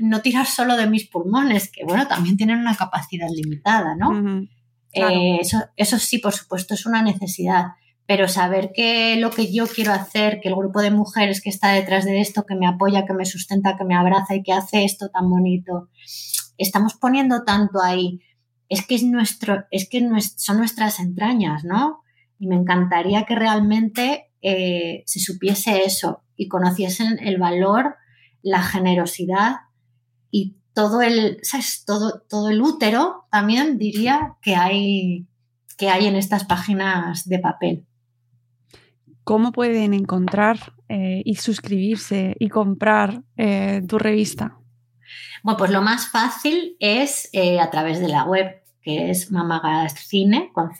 no tirar solo de mis pulmones, que bueno, también tienen una capacidad limitada, ¿no? Eh, eso, eso sí, por supuesto, es una necesidad pero saber que lo que yo quiero hacer, que el grupo de mujeres que está detrás de esto, que me apoya, que me sustenta, que me abraza y que hace esto tan bonito, estamos poniendo tanto ahí, es que es nuestro, es que son nuestras entrañas, ¿no? Y me encantaría que realmente eh, se supiese eso y conociesen el valor, la generosidad y todo el, ¿sabes? Todo, todo el útero también diría que hay, que hay en estas páginas de papel. ¿cómo pueden encontrar eh, y suscribirse y comprar eh, tu revista? Bueno, pues lo más fácil es eh, a través de la web, que es mamagazine con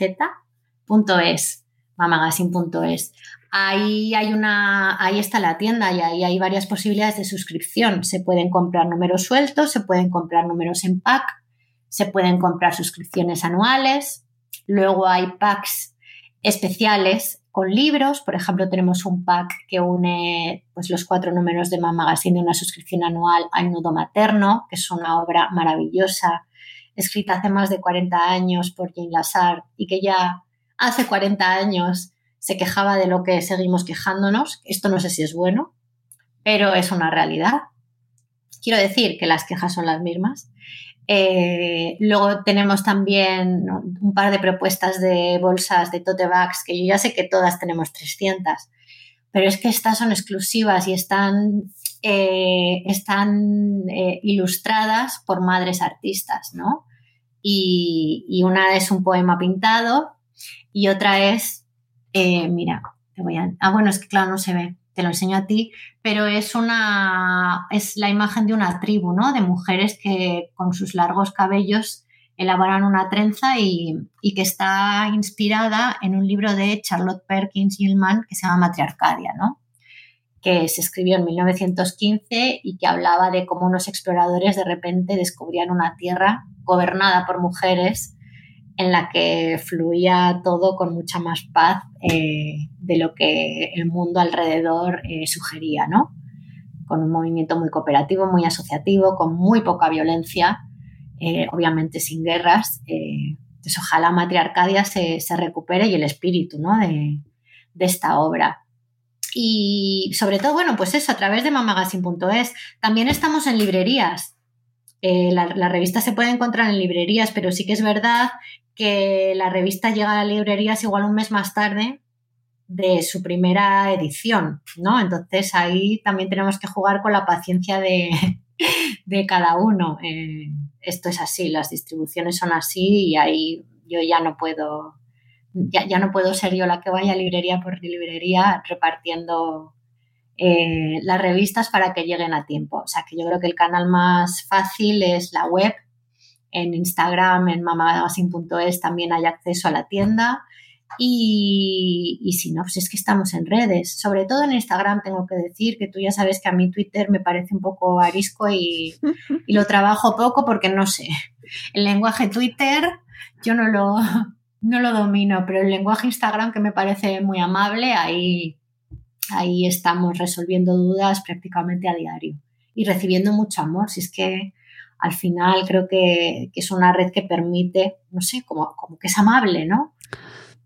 mamagazine.es. Ahí hay una, ahí está la tienda y ahí hay varias posibilidades de suscripción. Se pueden comprar números sueltos, se pueden comprar números en pack, se pueden comprar suscripciones anuales. Luego hay packs especiales con libros. Por ejemplo, tenemos un pack que une pues, los cuatro números de Mama Magazine de una suscripción anual al Nudo Materno, que es una obra maravillosa, escrita hace más de 40 años por Jane Lazar y que ya hace 40 años se quejaba de lo que seguimos quejándonos. Esto no sé si es bueno, pero es una realidad. Quiero decir que las quejas son las mismas. Eh, luego tenemos también un par de propuestas de bolsas de tote bags, que yo ya sé que todas tenemos 300, pero es que estas son exclusivas y están, eh, están eh, ilustradas por madres artistas, ¿no? Y, una es un poema pintado y otra es, mira, te voy a... Ah, bueno, es que claro, no se ve te lo enseño a ti, pero es una es la imagen de una tribu, ¿no? De mujeres que con sus largos cabellos elaboran una trenza y, que está inspirada en un libro de Charlotte Perkins Gilman que se llama Matriarcadia, ¿no? que se escribió en 1915 y que hablaba de cómo unos exploradores de repente descubrían una tierra gobernada por mujeres en la que fluía todo con mucha más paz eh, de lo que el mundo alrededor eh, sugería, ¿no? Con un movimiento muy cooperativo, muy asociativo, con muy poca violencia, eh, obviamente sin guerras. entonces, ojalá Matriarcadia se, se, recupere y el espíritu ¿no? de, de esta obra. Y sobre todo, bueno, pues eso, a través de mamagazine.es. También estamos en librerías. la, la, revista se puede encontrar en librerías, pero sí que es verdad que la revista llega a librerías igual un mes más tarde de su primera edición, ¿no? Entonces ahí también tenemos que jugar con la paciencia de, cada uno. Eh, esto es así, las distribuciones son así y ahí yo ya no puedo, ya, no puedo ser yo la que vaya librería por librería repartiendo eh, las revistas para que lleguen a tiempo. O sea que yo creo que el canal más fácil es la web en Instagram, en mamagazine.es también hay acceso a la tienda Y, y, si no, pues es que estamos en redes. Sobre todo en Instagram tengo que decir que tú ya sabes que a mí Twitter me parece un poco arisco y, y lo trabajo poco porque no sé. El lenguaje Twitter yo no lo, no lo domino, pero el lenguaje Instagram que me parece muy amable, ahí, ahí estamos resolviendo dudas prácticamente a diario y recibiendo mucho amor. Si es que al final creo que, que es una red que permite, no sé, como, como que es amable, ¿no?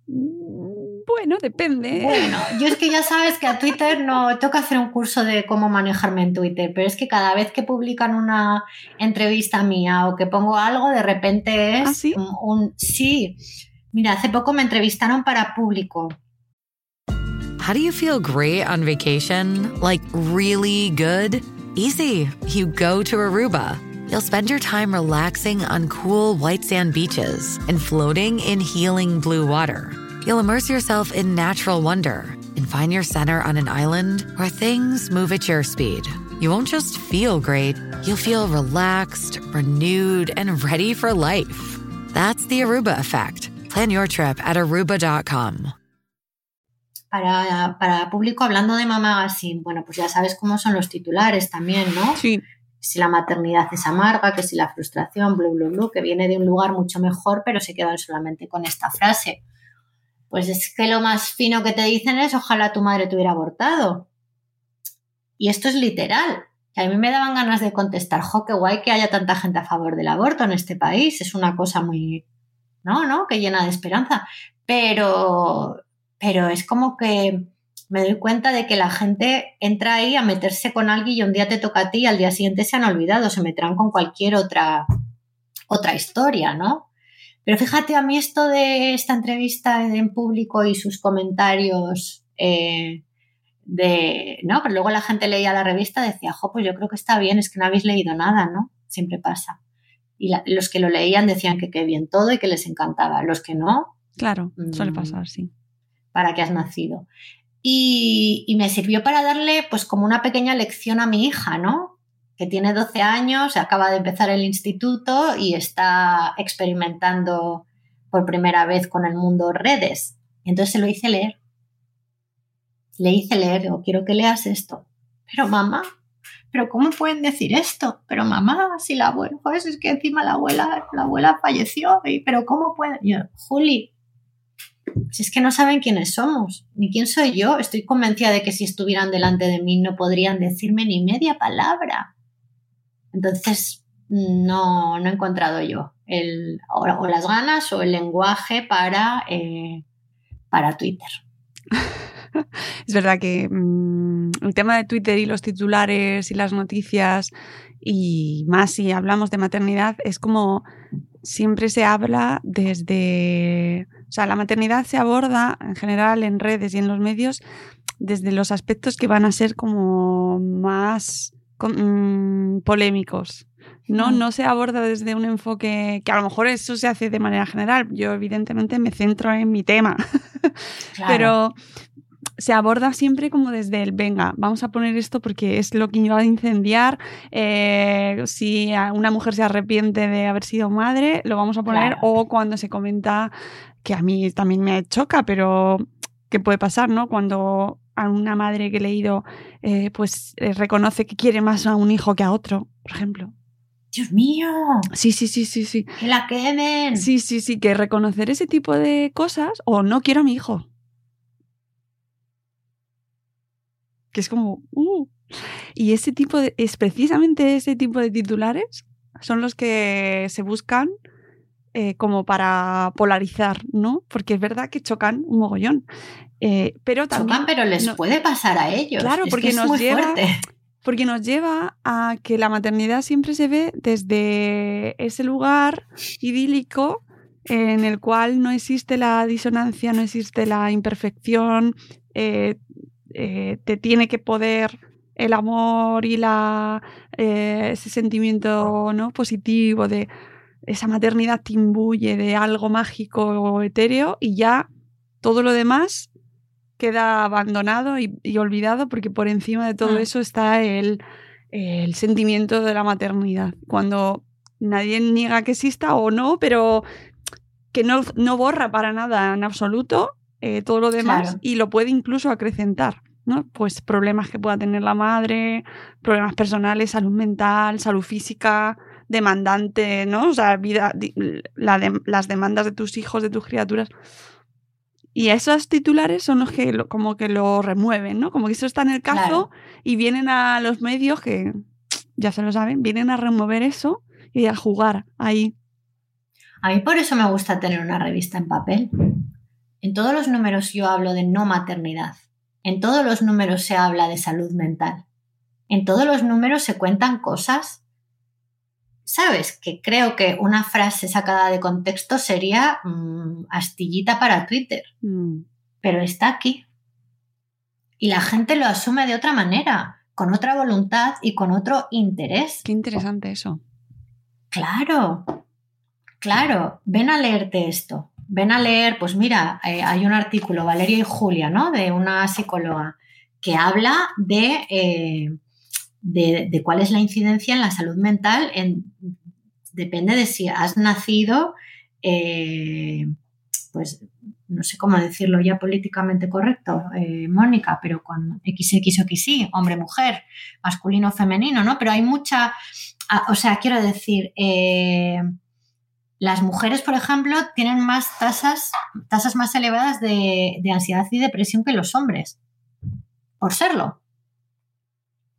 Bueno, depende. Bueno, yo es que ya sabes que a Twitter no tengo que hacer un curso de cómo manejarme en Twitter, pero es que cada vez que publican una entrevista mía o que pongo algo, de repente es ¿Ah, sí? un, un sí. Mira, hace poco me entrevistaron para público. How do you feel great on vacation? Like really good? Easy. You go to Aruba. You'll spend your time relaxing on cool white sand beaches and floating in healing blue water. You'll immerse yourself in natural wonder and find your center on an island where things move at your speed. You won't just feel great, you'll feel relaxed, renewed, and ready for life. That's the Aruba effect. Plan your trip at aruba.com. Para, para público, hablando de Mama Magazine, bueno, pues ya sabes cómo son los titulares también, ¿no? Sí. Si la maternidad es amarga, que si la frustración, blu, blu, blu, que viene de un lugar mucho mejor, pero se quedan solamente con esta frase. Pues es que lo más fino que te dicen es ojalá tu madre te hubiera abortado. Y esto es literal. A mí me daban ganas de contestar, jo, qué guay que haya tanta gente a favor del aborto en este país. Es una cosa muy, no, no, que llena de esperanza. Pero, pero es como que me doy cuenta de que la gente entra ahí a meterse con alguien y un día te toca a ti y al día siguiente se han olvidado, se meterán con cualquier otra, otra historia, ¿no? Pero fíjate, a mí esto de esta entrevista en público y sus comentarios eh, de, ¿no? Pero luego la gente leía la revista y decía, jo, pues yo creo que está bien, es que no habéis leído nada, ¿no? Siempre pasa. Y la, los que lo leían decían que qué bien todo y que les encantaba. Los que no. Claro, suele mm, pasar, sí. Para que has nacido. Y, me sirvió para darle, pues, como una pequeña lección a mi hija, ¿no? Que tiene 12 años, acaba de empezar el instituto y está experimentando por primera vez con el mundo redes. Entonces se lo hice leer. Le hice leer, digo, quiero que leas esto. Pero mamá, pero ¿cómo pueden decir esto? Pero mamá, si la abuela, pues es que encima la abuela, la abuela falleció, y, pero ¿cómo pueden? Yo, Juli, si es que no saben quiénes somos, ni quién soy yo, estoy convencida de que si estuvieran delante de mí no podrían decirme ni media palabra. Entonces, no, no he encontrado yo el, o, las ganas o el lenguaje para, eh, para Twitter. es verdad que mmm, el tema de Twitter y los titulares y las noticias y más si hablamos de maternidad es como siempre se habla desde, o sea, la maternidad se aborda en general en redes y en los medios desde los aspectos que van a ser como más mmm, polémicos. No, no se aborda desde un enfoque que a lo mejor eso se hace de manera general. Yo evidentemente me centro en mi tema, claro. pero se aborda siempre como desde el, venga, vamos a poner esto porque es lo que iba a incendiar. Eh, si una mujer se arrepiente de haber sido madre, lo vamos a poner. Claro. O cuando se comenta, que a mí también me choca, pero ¿qué puede pasar, no? Cuando a una madre que he leído, eh, pues eh, reconoce que quiere más a un hijo que a otro, por ejemplo. Dios mío. Sí, sí, sí, sí, sí. Que la quemen. Sí, sí, sí, que reconocer ese tipo de cosas o no quiero a mi hijo. Que es como, uh. Y ese tipo de, es precisamente ese tipo de titulares son los que se buscan eh, como para polarizar, ¿no? Porque es verdad que chocan un mogollón. Eh, pero también, chocan, pero les no, puede pasar a ellos. Claro, es porque que nos lleva. Fuerte porque nos lleva a que la maternidad siempre se ve desde ese lugar idílico en el cual no existe la disonancia, no existe la imperfección, eh, eh, te tiene que poder el amor y la, eh, ese sentimiento ¿no? positivo de esa maternidad te imbuye de algo mágico o etéreo y ya todo lo demás queda abandonado y, y, olvidado porque por encima de todo ah. eso está el, el, sentimiento de la maternidad. Cuando nadie niega que exista o no, pero que no, no borra para nada en absoluto eh, todo lo demás Claro. y lo puede incluso acrecentar. ¿no? Pues problemas que pueda tener la madre, problemas personales, salud mental, salud física, demandante, ¿no? O sea, vida, la de- las demandas de tus hijos, de tus criaturas. Y esos titulares son los que lo- como que lo remueven, ¿no? Como que eso está en el caso Claro. y vienen a los medios que ya se lo saben, vienen a remover eso y a jugar ahí. A mí por eso me gusta tener una revista en papel. En todos los números yo hablo de no maternidad. En todos los números se habla de salud mental. En todos los números se cuentan cosas. ¿Sabes? Que creo que una frase sacada de contexto sería mm, astillita para Twitter. Mm. Pero está aquí. Y la gente lo asume de otra manera, con otra voluntad y con otro interés. Qué interesante eso. Claro, claro, ven a leerte esto. Ven a leer, pues mira, eh, hay un artículo, Valeria y Julia, ¿no? De una psicóloga que habla de, eh, de, cuál es la incidencia en la salud mental. En, depende de si has nacido, eh, pues no sé cómo decirlo ya políticamente correcto, eh, Mónica, pero con XX o XY, hombre-mujer, masculino-femenino, ¿no? Pero hay mucha, ah, o sea, quiero decir, eh, las mujeres, por ejemplo, tienen más tasas, tasas más elevadas de, de ansiedad y depresión que los hombres, por serlo,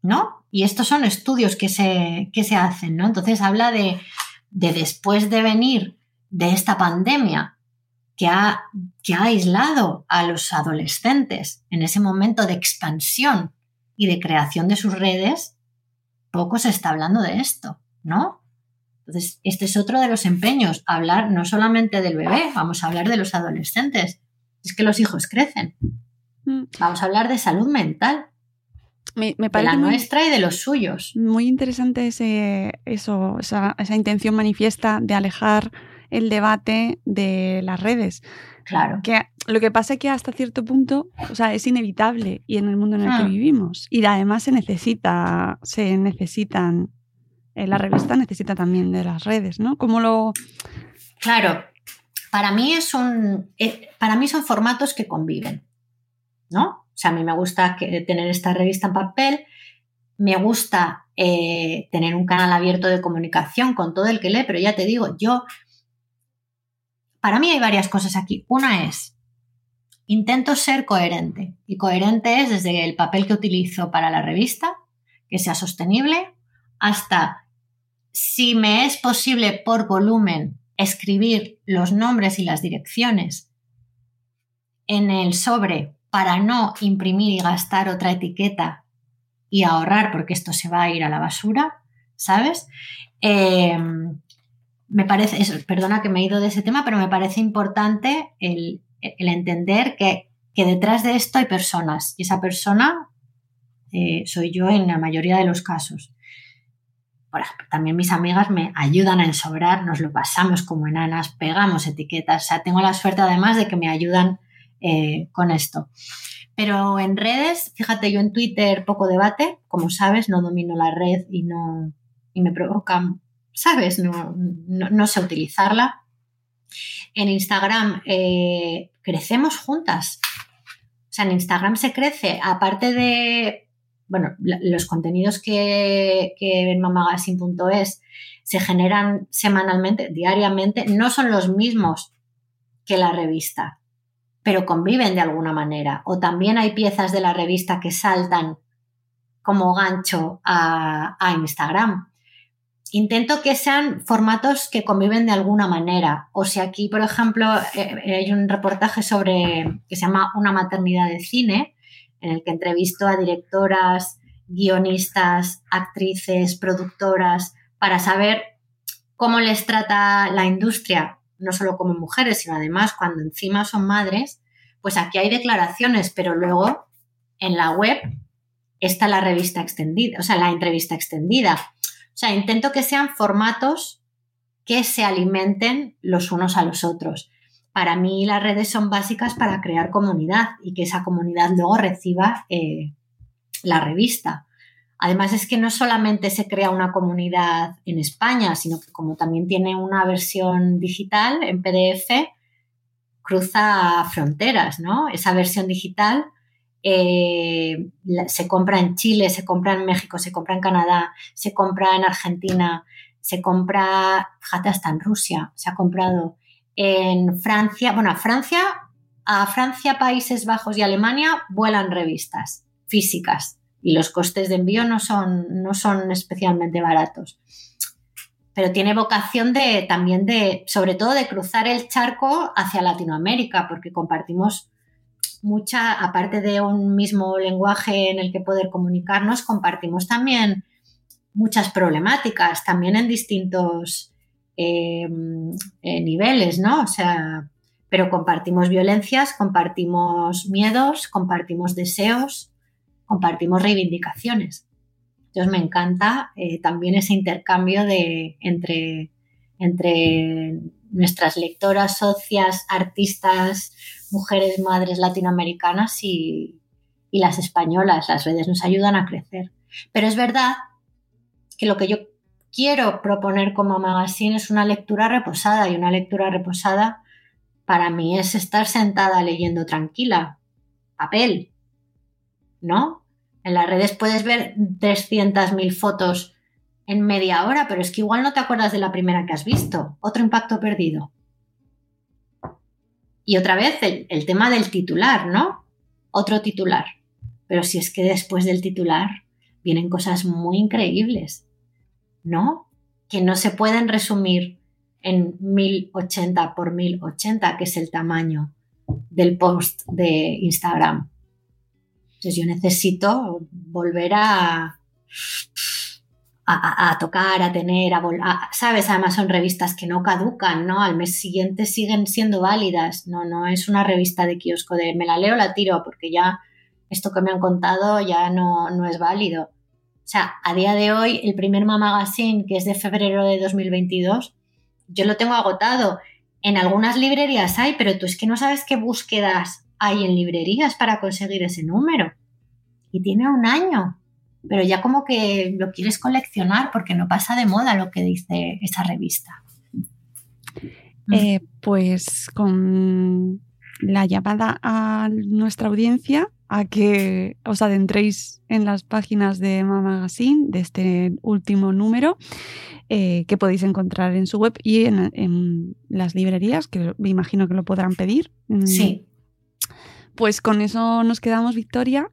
¿no? Y estos son estudios que se, que se hacen, ¿no? Entonces habla de, de después de venir de esta pandemia que ha, que ha aislado a los adolescentes en ese momento de expansión y de creación de sus redes, poco se está hablando de esto, ¿no? Entonces, este es otro de los empeños, hablar no solamente del bebé, vamos a hablar de los adolescentes. Es que los hijos crecen. Mm. Vamos a hablar de salud mental, Me, me de parece la muy- nuestra y de los suyos. Muy interesante ese, eso, esa, esa intención manifiesta de alejar el debate de las redes. Claro. Que lo que pasa es que hasta cierto punto, o sea, es inevitable y en el mundo en el que Ah. vivimos. Y además se necesita, se necesitan, eh, la revista necesita también de las redes, ¿no? Como lo... Claro, para mí es un, eh, para mí son formatos que conviven, ¿no? O sea, a mí me gusta tener esta revista en papel, me gusta eh, tener un canal abierto de comunicación con todo el que lee, pero ya te digo, yo, para mí hay varias cosas aquí. Una es, intento ser coherente, y coherente es desde el papel que utilizo para la revista, que sea sostenible, hasta si me es posible por volumen escribir los nombres y las direcciones en el sobre para no imprimir y gastar otra etiqueta y ahorrar porque esto se va a ir a la basura, ¿sabes? Eh, me parece, eso, perdona que me he ido de ese tema, pero me parece importante el, entender que, que, detrás de esto hay personas y esa persona eh, soy yo en la mayoría de los casos. Ejemplo, también mis amigas me ayudan a ensobrar, nos lo pasamos como enanas, pegamos etiquetas, o sea, tengo la suerte además de que me ayudan eh, con esto. Pero en redes, fíjate, yo en Twitter poco debate, como sabes, no domino la red y no y me provoca, ¿sabes? No, no, sé utilizarla. En Instagram eh, crecemos juntas. O sea, en Instagram se crece, aparte de, bueno, los contenidos que, que en mamagazine.es se generan semanalmente, diariamente, no son los mismos que la revista, pero conviven de alguna manera. O también hay piezas de la revista que saltan como gancho a, a Instagram. Intento que sean formatos que conviven de alguna manera. O si aquí, por ejemplo, eh, hay un reportaje sobre que se llama Una maternidad de cine, en el que entrevisto a directoras, guionistas, actrices, productoras, para saber cómo les trata la industria, no solo como mujeres, sino además cuando encima son madres, pues aquí hay declaraciones, pero luego en la web está la revista extendida, o sea, la entrevista extendida. O sea, intento que sean formatos que se alimenten los unos a los otros. Para mí las redes son básicas para crear comunidad y que esa comunidad luego reciba eh, la revista. Además es que no solamente se crea una comunidad en España, sino que como también tiene una versión digital en PDF, cruza fronteras, ¿no? Esa versión digital eh, se compra en Chile, se compra en México, se compra en Canadá, se compra en Argentina, se compra, fíjate, hasta en Rusia se ha comprado, en Francia, bueno, a Francia, a Francia, Países Bajos y Alemania vuelan revistas físicas y los costes de envío no son, no son especialmente baratos. Pero tiene vocación de también de, sobre todo, de cruzar el charco hacia Latinoamérica, porque compartimos mucha, aparte de un mismo lenguaje en el que poder comunicarnos, compartimos también muchas problemáticas, también en distintos eh, eh, niveles, ¿no? O sea, pero compartimos violencias, compartimos miedos, compartimos deseos, compartimos reivindicaciones. Entonces me encanta eh, también ese intercambio de, entre, entre nuestras lectoras, socias, artistas, mujeres, madres latinoamericanas y, y las españolas. Las redes nos ayudan a crecer. Pero es verdad que lo que yo quiero proponer como magazine es una lectura reposada y una lectura reposada para mí es estar sentada leyendo tranquila, papel, ¿no? En las redes puedes ver 300.000 fotos en media hora, pero es que igual no te acuerdas de la primera que has visto. Otro impacto perdido. Y otra vez el, tema del titular, ¿no? Otro titular. Pero si es que después del titular vienen cosas muy increíbles, ¿no? Que no se pueden resumir en 1080 por 1080, que es el tamaño del post de Instagram. Entonces yo necesito volver a, a, tocar, a tener, a, ¿sabes? Además son revistas que no caducan, ¿no? Al mes siguiente siguen siendo válidas. No, no es una revista de kiosco de me la leo, la tiro, porque ya esto que me han contado ya no, no es válido. O sea, a día de hoy, el primer Magazine, que es de febrero de 2022, yo lo tengo agotado. En algunas librerías hay, pero tú es que no sabes qué búsquedas hay en librerías para conseguir ese número. Y tiene un año pero ya como que lo quieres coleccionar porque no pasa de moda lo que dice esa revista. Eh, pues con la llamada a nuestra audiencia a que os adentréis en las páginas de Mama Magazine de este último número eh, que podéis encontrar en su web y en, las librerías, que me imagino que lo podrán pedir. Sí. Pues con eso nos quedamos, Victoria.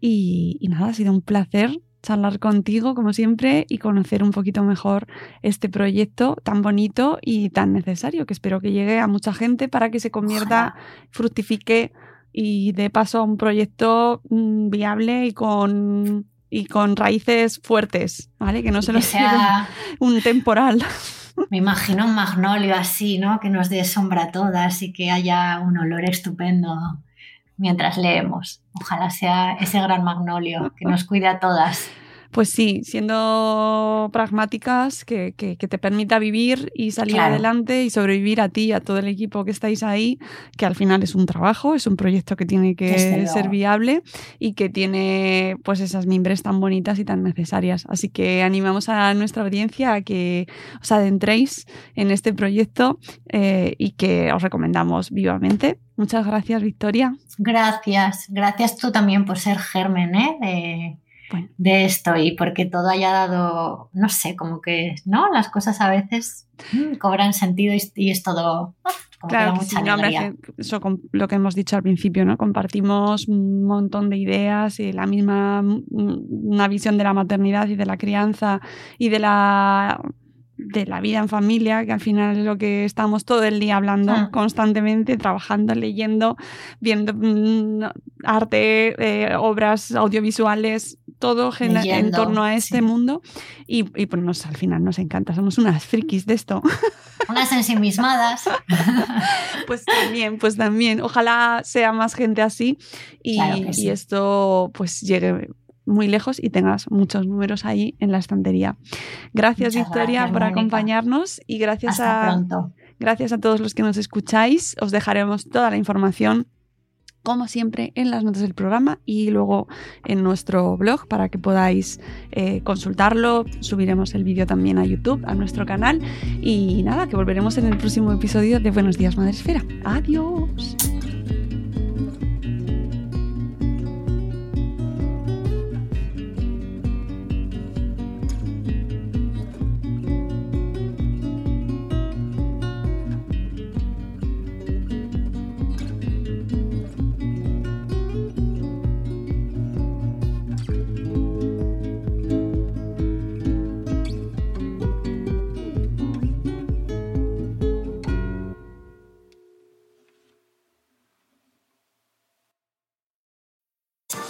Y, nada, ha sido un placer charlar contigo, como siempre, y conocer un poquito mejor este proyecto tan bonito y tan necesario, que espero que llegue a mucha gente para que se convierta, fructifique y de paso a un proyecto mm, viable y con, y con raíces fuertes, ¿vale? Que no se lo sea un temporal. Me imagino un magnolio así, ¿no? Que nos dé sombra a todas y que haya un olor estupendo mientras leemos. Ojalá sea ese gran magnolio que nos cuide a todas. Pues sí, siendo pragmáticas, que, te permita vivir y salir adelante y sobrevivir a ti y a todo el equipo que estáis ahí, que al final es un trabajo, es un proyecto que tiene que ser viable y que tiene pues esas mimbres tan bonitas y tan necesarias. Así que animamos a nuestra audiencia a que os adentréis en este proyecto eh, y que os recomendamos vivamente. Muchas gracias, Victoria. Gracias, gracias tú también por ser germen ¿eh? de, esto y porque todo haya dado, no sé, como que, ¿no? Las cosas a veces mm, cobran sentido y, es todo... Ah, claro, mucha eso con lo que hemos dicho al principio, ¿no? Compartimos un montón de ideas y la misma mm, una visión de la maternidad y de la crianza y de la de la vida en familia, que al final es lo que estamos todo el día hablando ah. constantemente, trabajando, leyendo, viendo mm, arte, eh, obras audiovisuales, todo en torno a este mundo. Y, pues al final nos encanta, somos unas frikis de esto. Unas ensimismadas. pues también, pues también. Ojalá sea más gente así y, y esto pues llegue muy lejos y tengas muchos números ahí en la estantería. Gracias, Victoria, por acompañarnos y gracias a, gracias a todos los que nos escucháis. Os dejaremos toda la información como siempre, en las notas del programa y luego en nuestro blog para que podáis eh, consultarlo. Subiremos el vídeo también a YouTube, a nuestro canal. Y nada, que volveremos en el próximo episodio de Buenos Días Madre Esfera. Adiós.